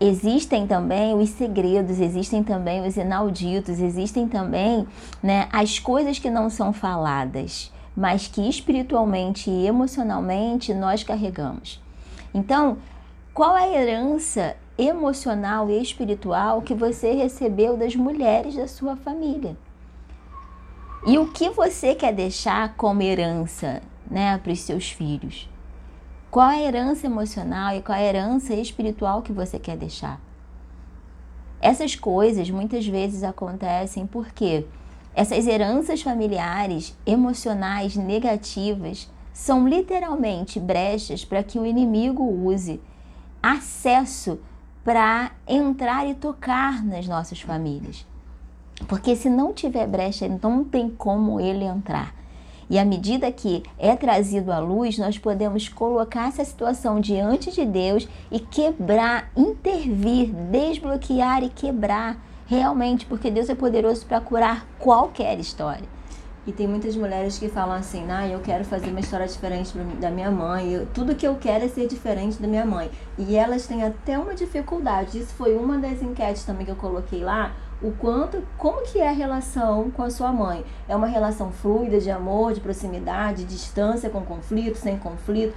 existem também os segredos, existem também os inauditos, existem também né, as coisas que não são faladas, mas que espiritualmente e emocionalmente nós carregamos. Então, qual é a herança emocional e espiritual que você recebeu das mulheres da sua família? E o que você quer deixar como herança né, para os seus filhos? Qual a herança emocional e qual a herança espiritual que você quer deixar? Essas coisas muitas vezes acontecem porque essas heranças familiares emocionais negativas são literalmente brechas para que o inimigo use acesso para entrar e tocar nas nossas famílias. Porque se não tiver brecha, não tem como ele entrar. E à medida que é trazido à luz, nós podemos colocar essa situação diante de Deus e quebrar, intervir, desbloquear e quebrar realmente, porque Deus é poderoso para curar qualquer história. E tem muitas mulheres que falam assim, ah, eu quero fazer uma história diferente da minha mãe, eu, tudo que eu quero é ser diferente da minha mãe. E elas têm até uma dificuldade. Isso foi uma das enquetes também que eu coloquei lá, o quanto, como que é a relação com a sua mãe. É uma relação fluida de amor, de proximidade, de distância com conflito, sem conflito,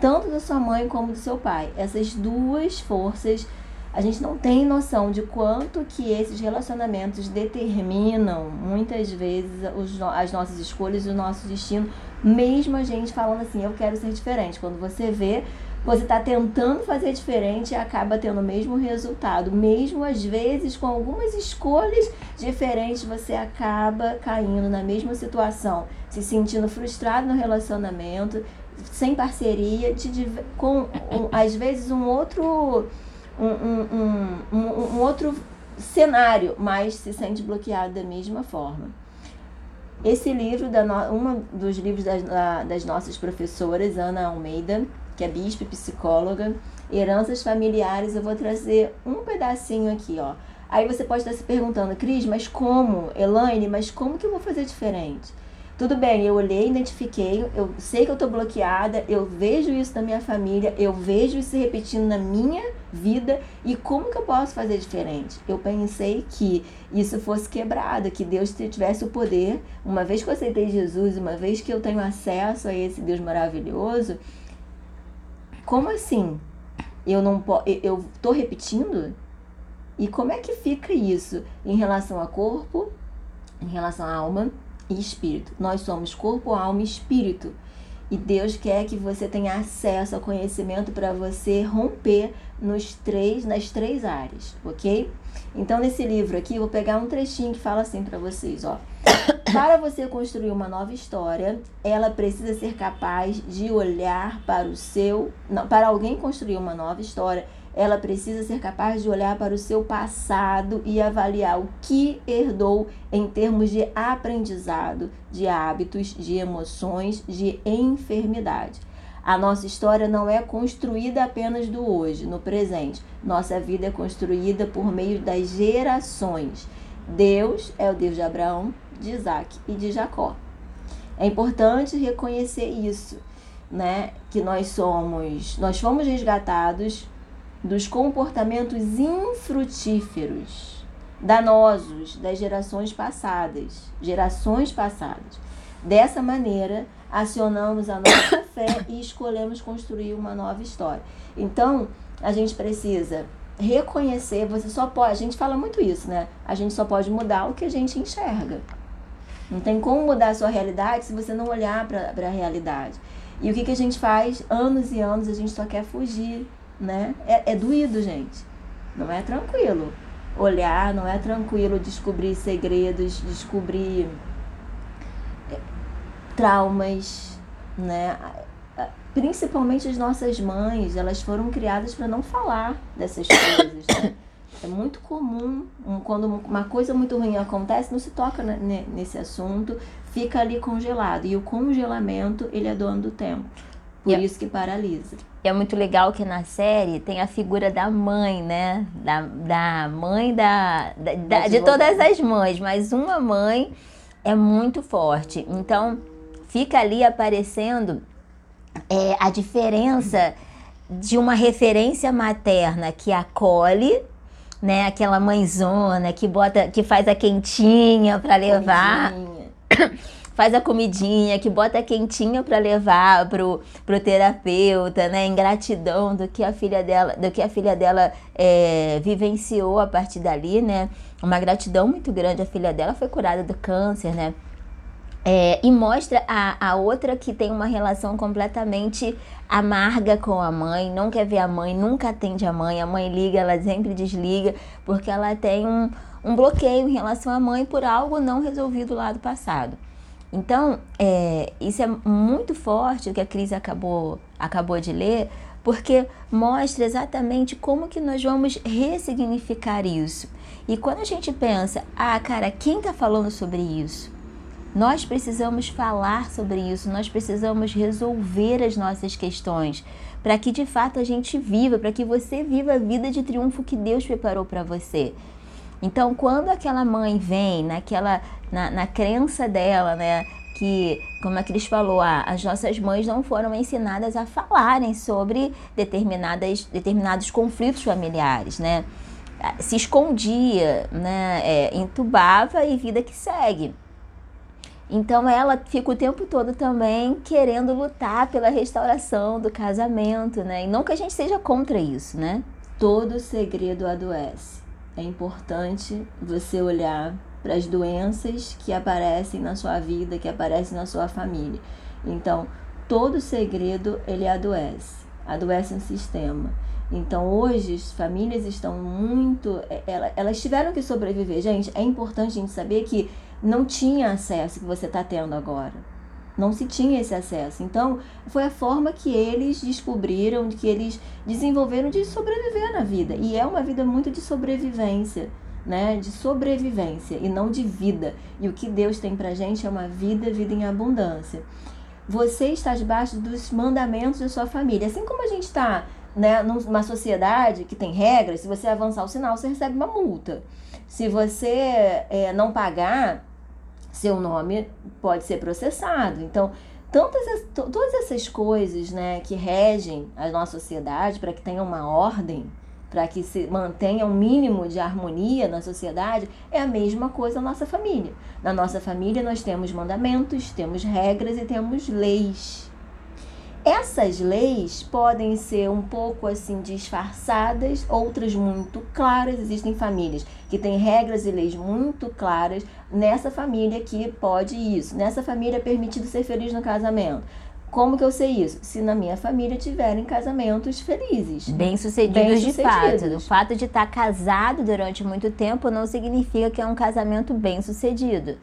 tanto da sua mãe como do seu pai. Essas duas forças, a gente não tem noção de quanto que esses relacionamentos determinam muitas vezes os, as nossas escolhas e o nosso destino, mesmo a gente falando assim, eu quero ser diferente. Quando você vê você está tentando fazer diferente e acaba tendo o mesmo resultado. Mesmo às vezes com algumas escolhas diferentes, você acaba caindo na mesma situação, se sentindo frustrado no relacionamento, sem parceria, com um, às vezes um outro. Um, um, um, um outro cenário, mas se sente bloqueado da mesma forma. Esse livro, da no, um dos livros das, das nossas professoras, Ana Almeida, que é bispo e psicóloga, heranças familiares, eu vou trazer um pedacinho aqui, ó. Aí você pode estar se perguntando, Cris, mas como? Elaine, mas como que eu vou fazer diferente? Tudo bem, eu olhei, identifiquei, eu sei que eu estou bloqueada, eu vejo isso na minha família, eu vejo isso se repetindo na minha vida e como que eu posso fazer diferente? Eu pensei que isso fosse quebrado, que Deus tivesse o poder, uma vez que eu aceitei Jesus, uma vez que eu tenho acesso a esse Deus maravilhoso, como assim? Eu não eu tô repetindo? E como é que fica isso em relação a corpo, em relação à alma e espírito? Nós somos corpo, alma e espírito. E Deus quer que você tenha acesso ao conhecimento para você romper nos três, nas três áreas, ok? Então, nesse livro aqui, eu vou pegar um trechinho que fala assim para vocês, ó. Para você construir uma nova história, ela precisa ser capaz de olhar para o seu. Não, para alguém construir uma nova história, ela precisa ser capaz de olhar para o seu passado e avaliar o que herdou em termos de aprendizado, de hábitos, de emoções, de enfermidade. A nossa história não é construída apenas do hoje, no presente. Nossa vida é construída por meio das gerações. Deus é o Deus de Abraão, de Isaac e de Jacó. É importante reconhecer isso, né? Que nós somos, nós fomos resgatados dos comportamentos infrutíferos, danosos das gerações passadas, gerações passadas. Dessa maneira, acionamos a nossa fé e escolhemos construir uma nova história. Então, a gente precisa reconhecer, você só pode, a gente fala muito isso, né? A gente só pode mudar o que a gente enxerga. Não tem como mudar a sua realidade se você não olhar para a realidade. E o que, que a gente faz? Anos e anos a gente só quer fugir né? É, é doído, gente. Não é tranquilo olhar, não é tranquilo descobrir segredos, descobrir é, traumas, né? Principalmente as nossas mães, elas foram criadas para não falar dessas coisas, né? É muito comum, quando uma coisa muito ruim acontece, não se toca nesse assunto, fica ali congelado. E o congelamento, ele é dono do tempo. Por yeah. isso que paralisa. E é muito legal que na série tem a figura da mãe, né? Da, da mãe da, da, da de todas as mães, mas uma mãe é muito forte. Então fica ali aparecendo é, a diferença de uma referência materna que acolhe, né? Aquela mãezona que bota, que faz a quentinha para levar. faz a comidinha, que bota quentinha para levar pro, pro terapeuta, né? Em gratidão do que a filha dela, do que a filha dela é, vivenciou a partir dali, né? Uma gratidão muito grande. A filha dela foi curada do câncer, né? É, e mostra a, a outra que tem uma relação completamente amarga com a mãe, não quer ver a mãe, nunca atende a mãe, a mãe liga, ela sempre desliga, porque ela tem um, um bloqueio em relação à mãe por algo não resolvido lá do passado. Então, é, isso é muito forte o que a Cris acabou, acabou de ler, porque mostra exatamente como que nós vamos ressignificar isso. E quando a gente pensa, ah, cara, quem está falando sobre isso? Nós precisamos falar sobre isso, nós precisamos resolver as nossas questões para que de fato a gente viva, para que você viva a vida de triunfo que Deus preparou para você. Então, quando aquela mãe vem naquela na, na crença dela, né, que, como a Cris falou, ah, as nossas mães não foram ensinadas a falarem sobre determinadas, determinados conflitos familiares, né? Se escondia, né? É, entubava e vida que segue. Então ela fica o tempo todo também querendo lutar pela restauração do casamento, né? E não que a gente seja contra isso, né? Todo segredo adoece é importante você olhar para as doenças que aparecem na sua vida, que aparecem na sua família. Então, todo segredo ele adoece, adoece um sistema. Então, hoje, as famílias estão muito. É, elas tiveram que sobreviver. Gente, é importante a gente saber que não tinha acesso que você está tendo agora não se tinha esse acesso. Então, foi a forma que eles descobriram, que eles desenvolveram de sobreviver na vida. E é uma vida muito de sobrevivência, né? De sobrevivência e não de vida. E o que Deus tem pra gente é uma vida, vida em abundância. Você está debaixo dos mandamentos da sua família. Assim como a gente está né, numa sociedade que tem regras, se você avançar o sinal, você recebe uma multa. Se você é, não pagar, seu nome pode ser processado. Então, tantas, todas essas coisas né, que regem a nossa sociedade para que tenha uma ordem, para que se mantenha um mínimo de harmonia na sociedade, é a mesma coisa na nossa família. Na nossa família nós temos mandamentos, temos regras e temos leis. Essas leis podem ser um pouco assim disfarçadas, outras muito claras. Existem famílias que têm regras e leis muito claras. Nessa família que pode isso. Nessa família é permitido ser feliz no casamento. Como que eu sei isso? Se na minha família tiverem casamentos felizes. Bem-sucedidos bem de fato. O fato de estar casado durante muito tempo não significa que é um casamento bem-sucedido.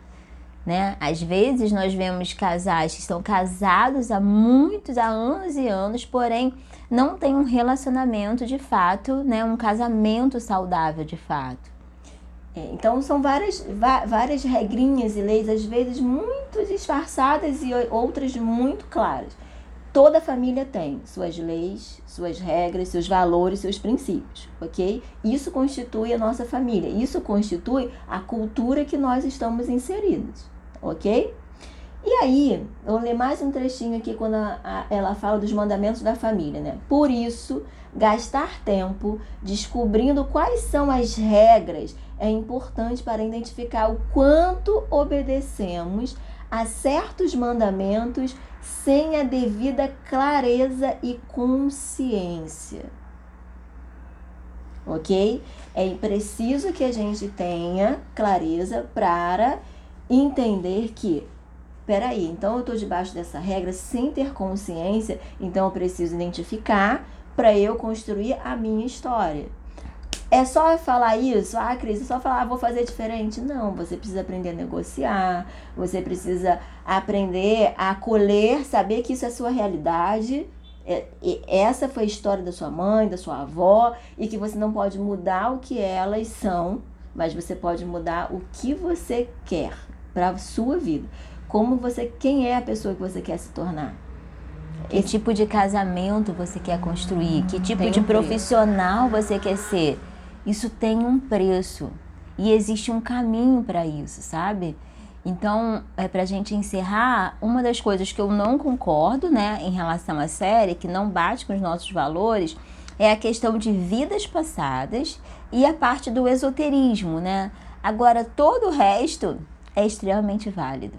Né? Às vezes nós vemos casais que estão casados há muitos, há anos e anos, porém não tem um relacionamento de fato, né? um casamento saudável de fato. É, então são várias, várias regrinhas e leis, às vezes muito disfarçadas e outras muito claras. Toda família tem suas leis, suas regras, seus valores, seus princípios, ok? Isso constitui a nossa família, isso constitui a cultura que nós estamos inseridos, ok? E aí, eu vou ler mais um trechinho aqui quando a, a, ela fala dos mandamentos da família, né? Por isso, gastar tempo descobrindo quais são as regras é importante para identificar o quanto obedecemos a certos mandamentos sem a devida clareza e consciência. Ok? É preciso que a gente tenha clareza para entender que, peraí, então eu estou debaixo dessa regra sem ter consciência, então eu preciso identificar para eu construir a minha história. É só falar isso? Ah, Cris, é só falar, ah, vou fazer diferente? Não, você precisa aprender a negociar, você precisa aprender a acolher, saber que isso é sua realidade. É, essa foi a história da sua mãe, da sua avó, e que você não pode mudar o que elas são, mas você pode mudar o que você quer para a sua vida. Como você, quem é a pessoa que você quer se tornar? Que tipo de casamento você quer construir? Que tipo Tem de um profissional preço. você quer ser? isso tem um preço e existe um caminho para isso, sabe? Então, é pra gente encerrar, uma das coisas que eu não concordo, né, em relação à série, que não bate com os nossos valores, é a questão de vidas passadas e a parte do esoterismo, né? Agora, todo o resto é extremamente válido.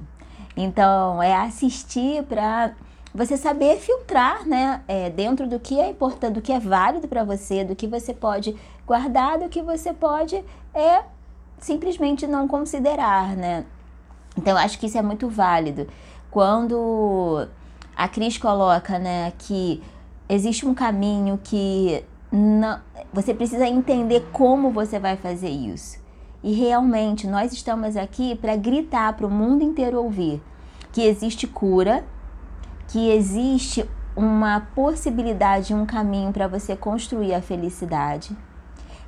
Então, é assistir para você saber filtrar, né, é, dentro do que é importante, do que é válido para você, do que você pode guardar, do que você pode é simplesmente não considerar, né? Então, eu acho que isso é muito válido. Quando a Cris coloca, né, que existe um caminho que não, você precisa entender como você vai fazer isso. E realmente nós estamos aqui para gritar para o mundo inteiro ouvir que existe cura, que existe uma possibilidade, um caminho para você construir a felicidade,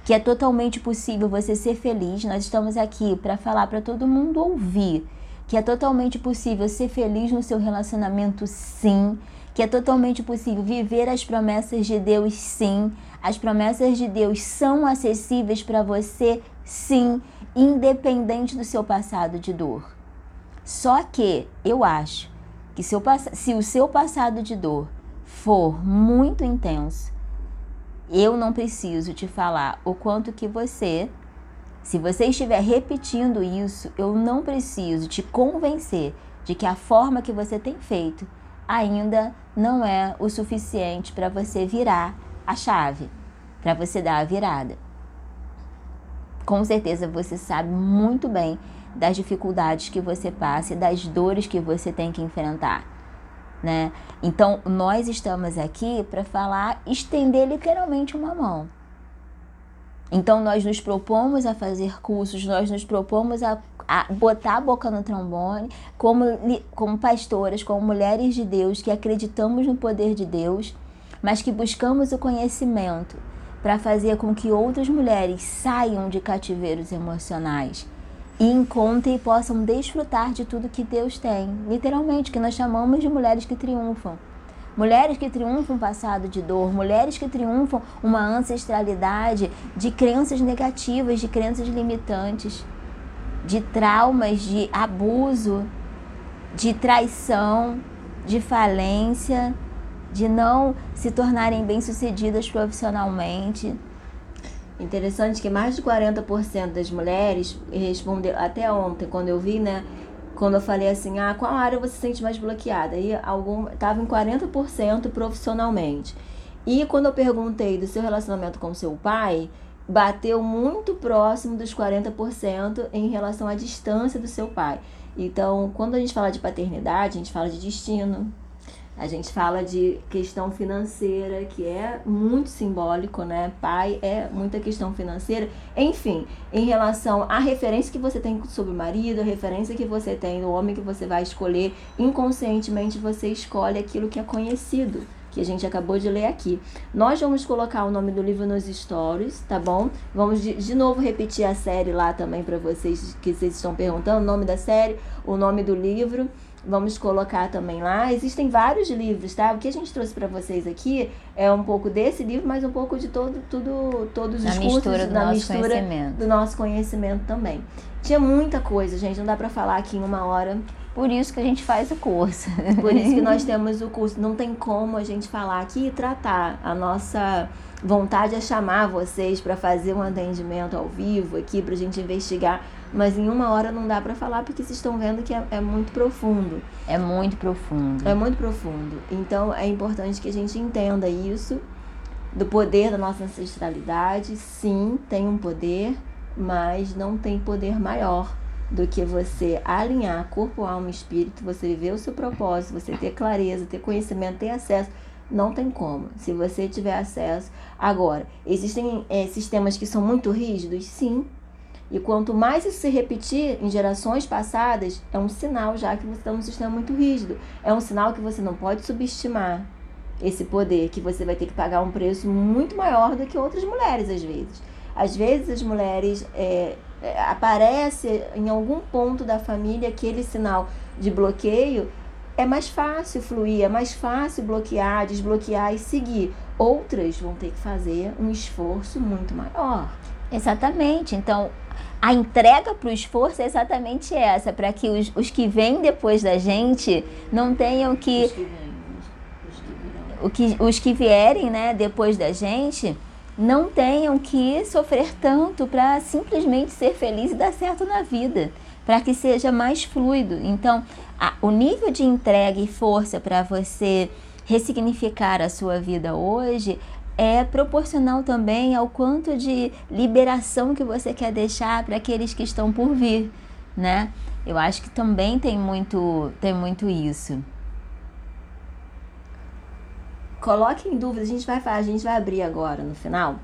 que é totalmente possível você ser feliz. Nós estamos aqui para falar para todo mundo ouvir que é totalmente possível ser feliz no seu relacionamento, sim. Que é totalmente possível viver as promessas de Deus, sim. As promessas de Deus são acessíveis para você, sim, independente do seu passado de dor. Só que eu acho que seu, se o seu passado de dor for muito intenso, eu não preciso te falar o quanto que você, se você estiver repetindo isso, eu não preciso te convencer de que a forma que você tem feito ainda não é o suficiente para você virar a chave, para você dar a virada. Com certeza você sabe muito bem das dificuldades que você passa e das dores que você tem que enfrentar. Né? Então, nós estamos aqui para falar, estender literalmente uma mão. Então, nós nos propomos a fazer cursos, nós nos propomos a, a botar a boca no trombone, como, como pastoras, como mulheres de Deus, que acreditamos no poder de Deus, mas que buscamos o conhecimento para fazer com que outras mulheres saiam de cativeiros emocionais e encontrem e possam desfrutar de tudo que Deus tem. Literalmente, que nós chamamos de mulheres que triunfam. Mulheres que triunfam passado de dor, mulheres que triunfam uma ancestralidade de crenças negativas, de crenças limitantes, de traumas, de abuso, de traição, de falência, de não se tornarem bem-sucedidas profissionalmente, Interessante que mais de 40% das mulheres respondeu até ontem, quando eu vi, né? Quando eu falei assim, ah, qual área você se sente mais bloqueada? E algum estava em 40% profissionalmente. E quando eu perguntei do seu relacionamento com seu pai, bateu muito próximo dos 40% em relação à distância do seu pai. Então, quando a gente fala de paternidade, a gente fala de destino, A gente fala de questão financeira, que é muito simbólico, né? Pai é muita questão financeira. Enfim, em relação à referência que você tem sobre o marido, a referência que você tem do homem que você vai escolher, inconscientemente você escolhe aquilo que é conhecido que a gente acabou de ler aqui. Nós vamos colocar o nome do livro nos stories, tá bom? Vamos de, de novo repetir a série lá também para vocês que vocês estão perguntando, o nome da série, o nome do livro. Vamos colocar também lá. Existem vários livros, tá? O que a gente trouxe para vocês aqui é um pouco desse livro, mas um pouco de todo, tudo, todos os cursos, mistura do na nosso mistura conhecimento. do nosso conhecimento também. Tinha muita coisa, gente. Não dá para falar aqui em uma hora. Por isso que a gente faz o curso. Por isso que nós temos o curso. Não tem como a gente falar aqui e tratar. A nossa vontade é chamar vocês para fazer um atendimento ao vivo aqui, para a gente investigar. Mas em uma hora não dá para falar porque vocês estão vendo que é, é muito profundo. É muito profundo. É muito profundo. Então é importante que a gente entenda isso do poder da nossa ancestralidade. Sim, tem um poder, mas não tem poder maior do que você alinhar corpo, alma e espírito, você viver o seu propósito, você ter clareza, ter conhecimento, ter acesso. Não tem como. Se você tiver acesso. Agora, existem é, sistemas que são muito rígidos? Sim. E quanto mais isso se repetir em gerações passadas, é um sinal já que você está num sistema muito rígido. É um sinal que você não pode subestimar esse poder, que você vai ter que pagar um preço muito maior do que outras mulheres, às vezes. Às vezes as mulheres é, é, aparece em algum ponto da família aquele sinal de bloqueio, é mais fácil fluir, é mais fácil bloquear, desbloquear e seguir. Outras vão ter que fazer um esforço muito maior. Exatamente. Então, a entrega para o esforço é exatamente essa, para que os, os que vêm depois da gente não tenham que. Os que vêm, os, que. O que, os que vierem né, depois da gente não tenham que sofrer tanto para simplesmente ser feliz e dar certo na vida, para que seja mais fluido. Então, a, o nível de entrega e força para você ressignificar a sua vida hoje é proporcional também ao quanto de liberação que você quer deixar para aqueles que estão por vir, né? Eu acho que também tem muito, tem muito isso. Coloque em dúvida, a gente vai a gente vai abrir agora no final,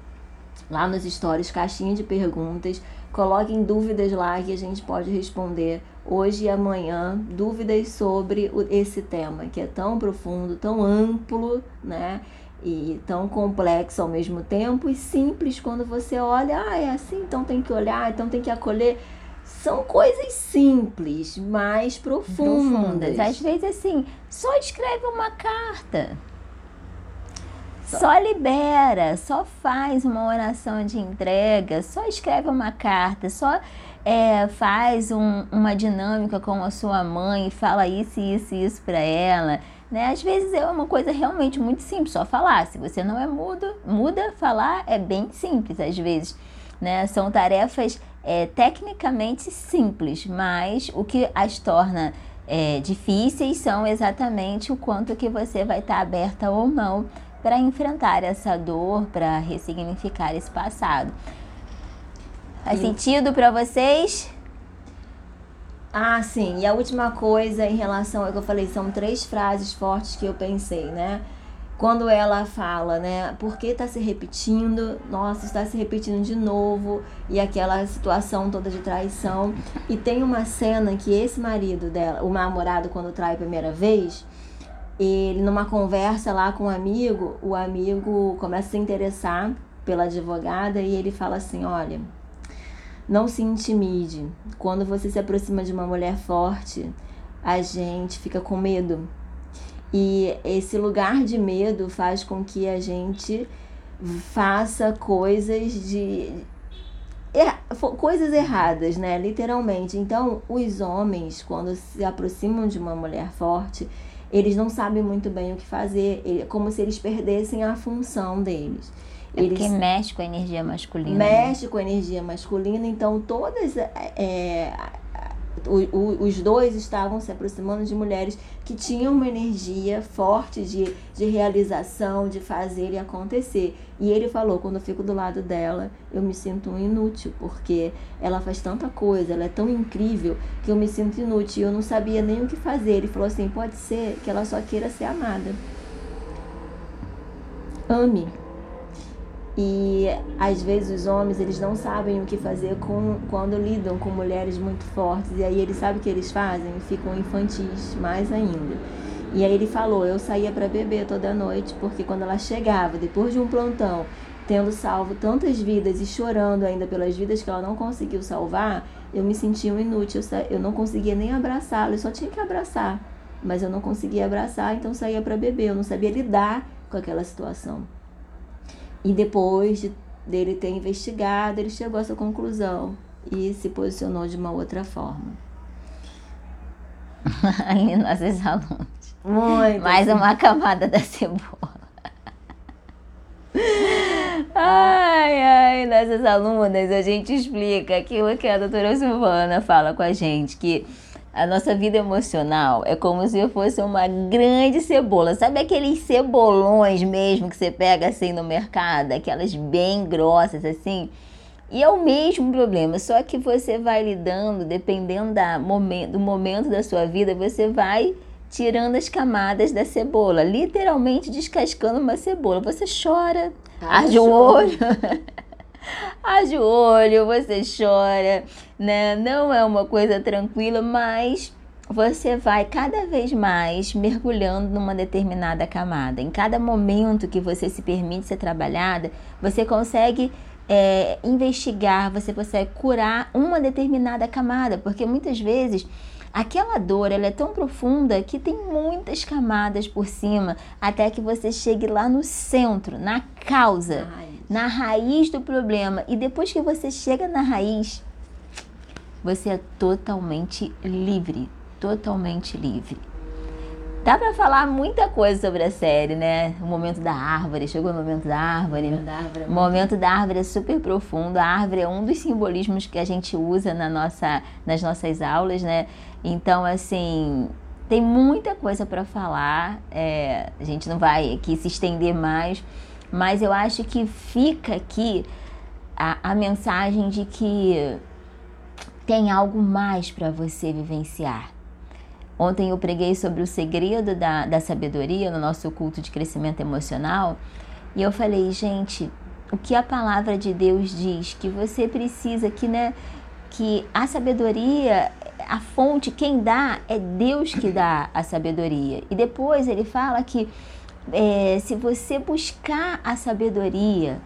lá nos stories, caixinha de perguntas. Coloque em dúvidas lá que a gente pode responder hoje e amanhã dúvidas sobre esse tema que é tão profundo, tão amplo, né? E tão complexo ao mesmo tempo e simples quando você olha, ah, é assim, então tem que olhar, então tem que acolher. São coisas simples, mas profundas. profundas. Às vezes, assim, só escreve uma carta. Só libera, só faz uma oração de entrega, só escreve uma carta, só é, faz um, uma dinâmica com a sua mãe, fala isso, isso e isso para ela. Né? Às vezes é uma coisa realmente muito simples, só falar. Se você não é mudo, muda, falar é bem simples às vezes. Né? São tarefas é, tecnicamente simples, mas o que as torna é, difíceis são exatamente o quanto que você vai estar aberta ou não para enfrentar essa dor, para ressignificar esse passado. Faz sentido para vocês? Ah, sim. E a última coisa em relação ao que eu falei, são três frases fortes que eu pensei, né? Quando ela fala, né? Por que tá se repetindo? Nossa, está se repetindo de novo. E aquela situação toda de traição. E tem uma cena que esse marido dela, o namorado, quando trai a primeira vez, ele numa conversa lá com um amigo, o amigo começa a se interessar pela advogada e ele fala assim: "Olha, não se intimide. Quando você se aproxima de uma mulher forte, a gente fica com medo. E esse lugar de medo faz com que a gente faça coisas de coisas erradas, né? Literalmente. Então, os homens, quando se aproximam de uma mulher forte, eles não sabem muito bem o que fazer, é como se eles perdessem a função deles. É eles porque mexe com a energia masculina. Mexe né? com a energia masculina, então todas é, o, o, os dois estavam se aproximando de mulheres que tinham uma energia forte de, de realização, de fazer e acontecer. E ele falou: quando eu fico do lado dela, eu me sinto um inútil, porque ela faz tanta coisa, ela é tão incrível que eu me sinto inútil. Eu não sabia nem o que fazer. Ele falou assim: pode ser que ela só queira ser amada. Ame e às vezes os homens eles não sabem o que fazer com, quando lidam com mulheres muito fortes. E aí eles sabem o que eles fazem? Ficam infantis mais ainda. E aí ele falou: eu saía para beber toda noite, porque quando ela chegava, depois de um plantão, tendo salvo tantas vidas e chorando ainda pelas vidas que ela não conseguiu salvar, eu me sentia um inútil. Eu não conseguia nem abraçá-la, eu só tinha que abraçar. Mas eu não conseguia abraçar, então saía para beber. Eu não sabia lidar com aquela situação. E depois de, dele ter investigado, ele chegou a essa conclusão e se posicionou de uma outra forma. Ali nossos alunos. Muito. Mais assim. uma camada da cebola. Ai, ai, nossas alunas, a gente explica aquilo que a doutora Silvana fala com a gente, que a nossa vida emocional é como se fosse uma grande cebola. Sabe aqueles cebolões mesmo que você pega assim no mercado? Aquelas bem grossas assim? E é o mesmo problema, só que você vai lidando, dependendo da momento, do momento da sua vida, você vai tirando as camadas da cebola, literalmente descascando uma cebola. Você chora, arde o olho. Haja o olho, você chora, né? Não é uma coisa tranquila, mas você vai cada vez mais mergulhando numa determinada camada. Em cada momento que você se permite ser trabalhada, você consegue é, investigar, você consegue curar uma determinada camada, porque muitas vezes aquela dor ela é tão profunda que tem muitas camadas por cima até que você chegue lá no centro, na causa. Ai na raiz do problema. E depois que você chega na raiz, você é totalmente livre, totalmente livre. Dá para falar muita coisa sobre a série, né? O momento da árvore, chegou o momento da árvore. O momento da árvore, é, momento da árvore é super profundo. A árvore é um dos simbolismos que a gente usa na nossa, nas nossas aulas, né? Então, assim, tem muita coisa para falar. É, a gente não vai aqui se estender mais mas eu acho que fica aqui a, a mensagem de que tem algo mais para você vivenciar. Ontem eu preguei sobre o segredo da, da sabedoria no nosso culto de crescimento emocional e eu falei, gente, o que a palavra de Deus diz que você precisa, que né, que a sabedoria, a fonte, quem dá é Deus que dá a sabedoria. E depois ele fala que é, se você buscar a sabedoria,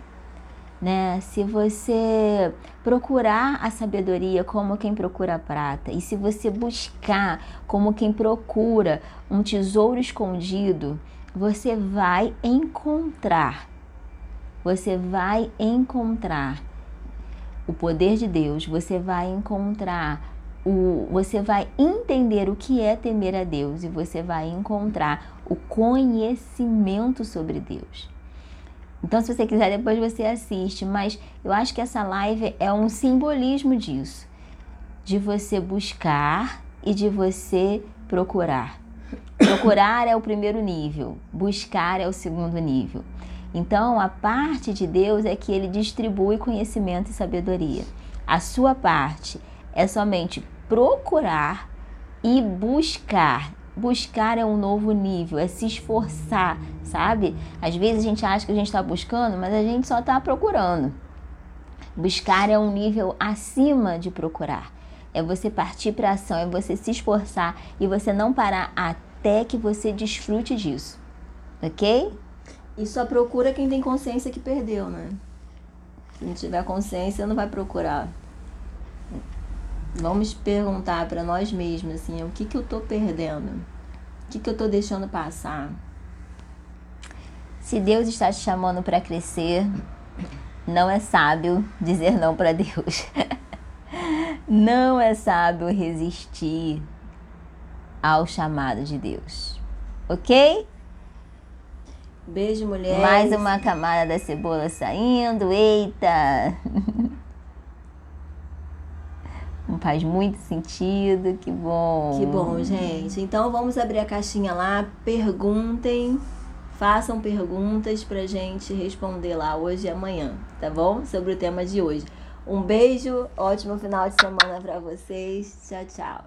né? Se você procurar a sabedoria como quem procura prata, e se você buscar como quem procura um tesouro escondido, você vai encontrar. Você vai encontrar o poder de Deus, você vai encontrar o, você vai entender o que é temer a Deus e você vai encontrar o conhecimento sobre Deus. Então, se você quiser, depois você assiste, mas eu acho que essa live é um simbolismo disso, de você buscar e de você procurar. Procurar é o primeiro nível, buscar é o segundo nível. Então, a parte de Deus é que ele distribui conhecimento e sabedoria. A sua parte é somente procurar e buscar. Buscar é um novo nível, é se esforçar, sabe? Às vezes a gente acha que a gente está buscando, mas a gente só está procurando. Buscar é um nível acima de procurar. É você partir para ação, é você se esforçar e você não parar até que você desfrute disso. Ok? E só procura quem tem consciência que perdeu, né? Se não tiver consciência, não vai procurar. Vamos perguntar para nós mesmos assim, o que que eu tô perdendo? O que que eu tô deixando passar? Se Deus está te chamando para crescer, não é sábio dizer não para Deus. não é sábio resistir ao chamado de Deus. OK? Beijo, mulher. Mais uma camada da cebola saindo. Eita! faz muito sentido, que bom. Que bom, gente. Então vamos abrir a caixinha lá, perguntem, façam perguntas pra gente responder lá hoje e amanhã, tá bom? Sobre o tema de hoje. Um beijo, ótimo final de semana para vocês. Tchau, tchau.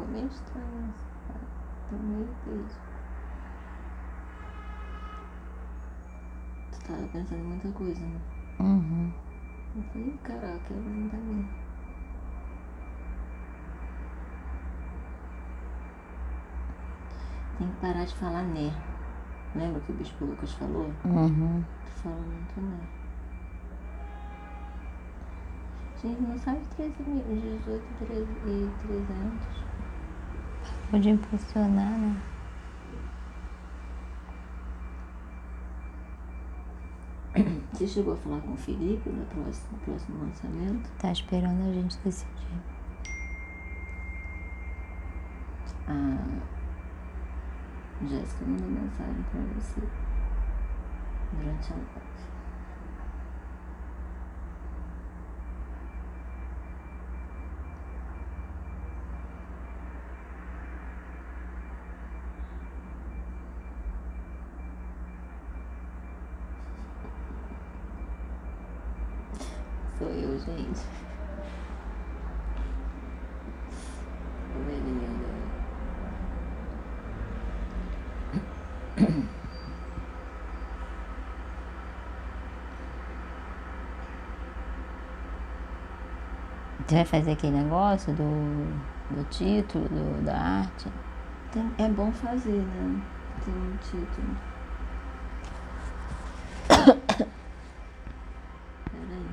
Ficou meio estranho. Tô meio peso. Tu tava muita coisa, né? Uhum. Eu falei, caraca, ela não tá bem. Tem que parar de falar né. Lembra que o Bispo Lucas falou? Uhum. Tu fala muito né. Gente, não sabe 13 mil, 18 13 e 300. Pode impressionar, né? Você chegou a falar com o Felipe no próximo, próximo lançamento? Tá esperando a gente decidir. A Jéssica mandou mensagem pra você durante a live. Sou eu, gente. Ovelhinha da... Você vai fazer aquele negócio do, do título, do, da arte? Tem- é bom fazer, né? Tem um título. Peraí.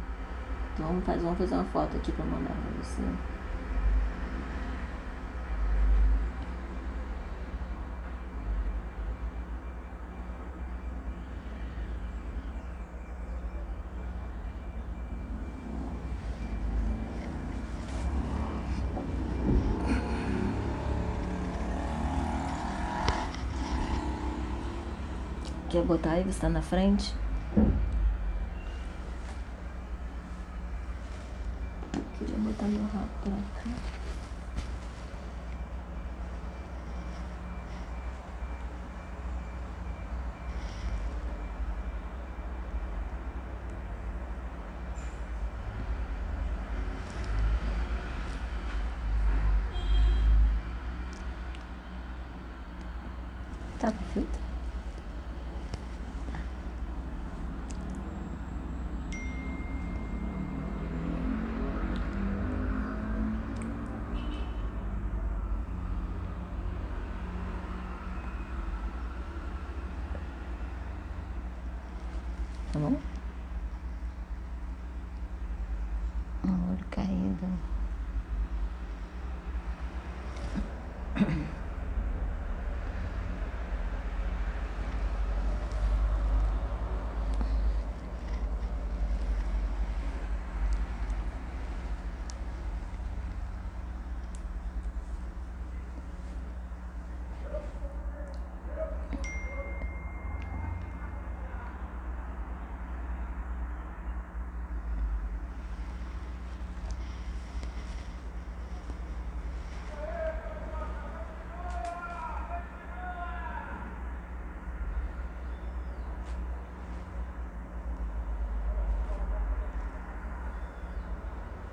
Então vamos fazer, vamos fazer uma foto aqui pra mandar pra você. Botar aí? Você tá na frente? Queria botar meu rabo pra cá.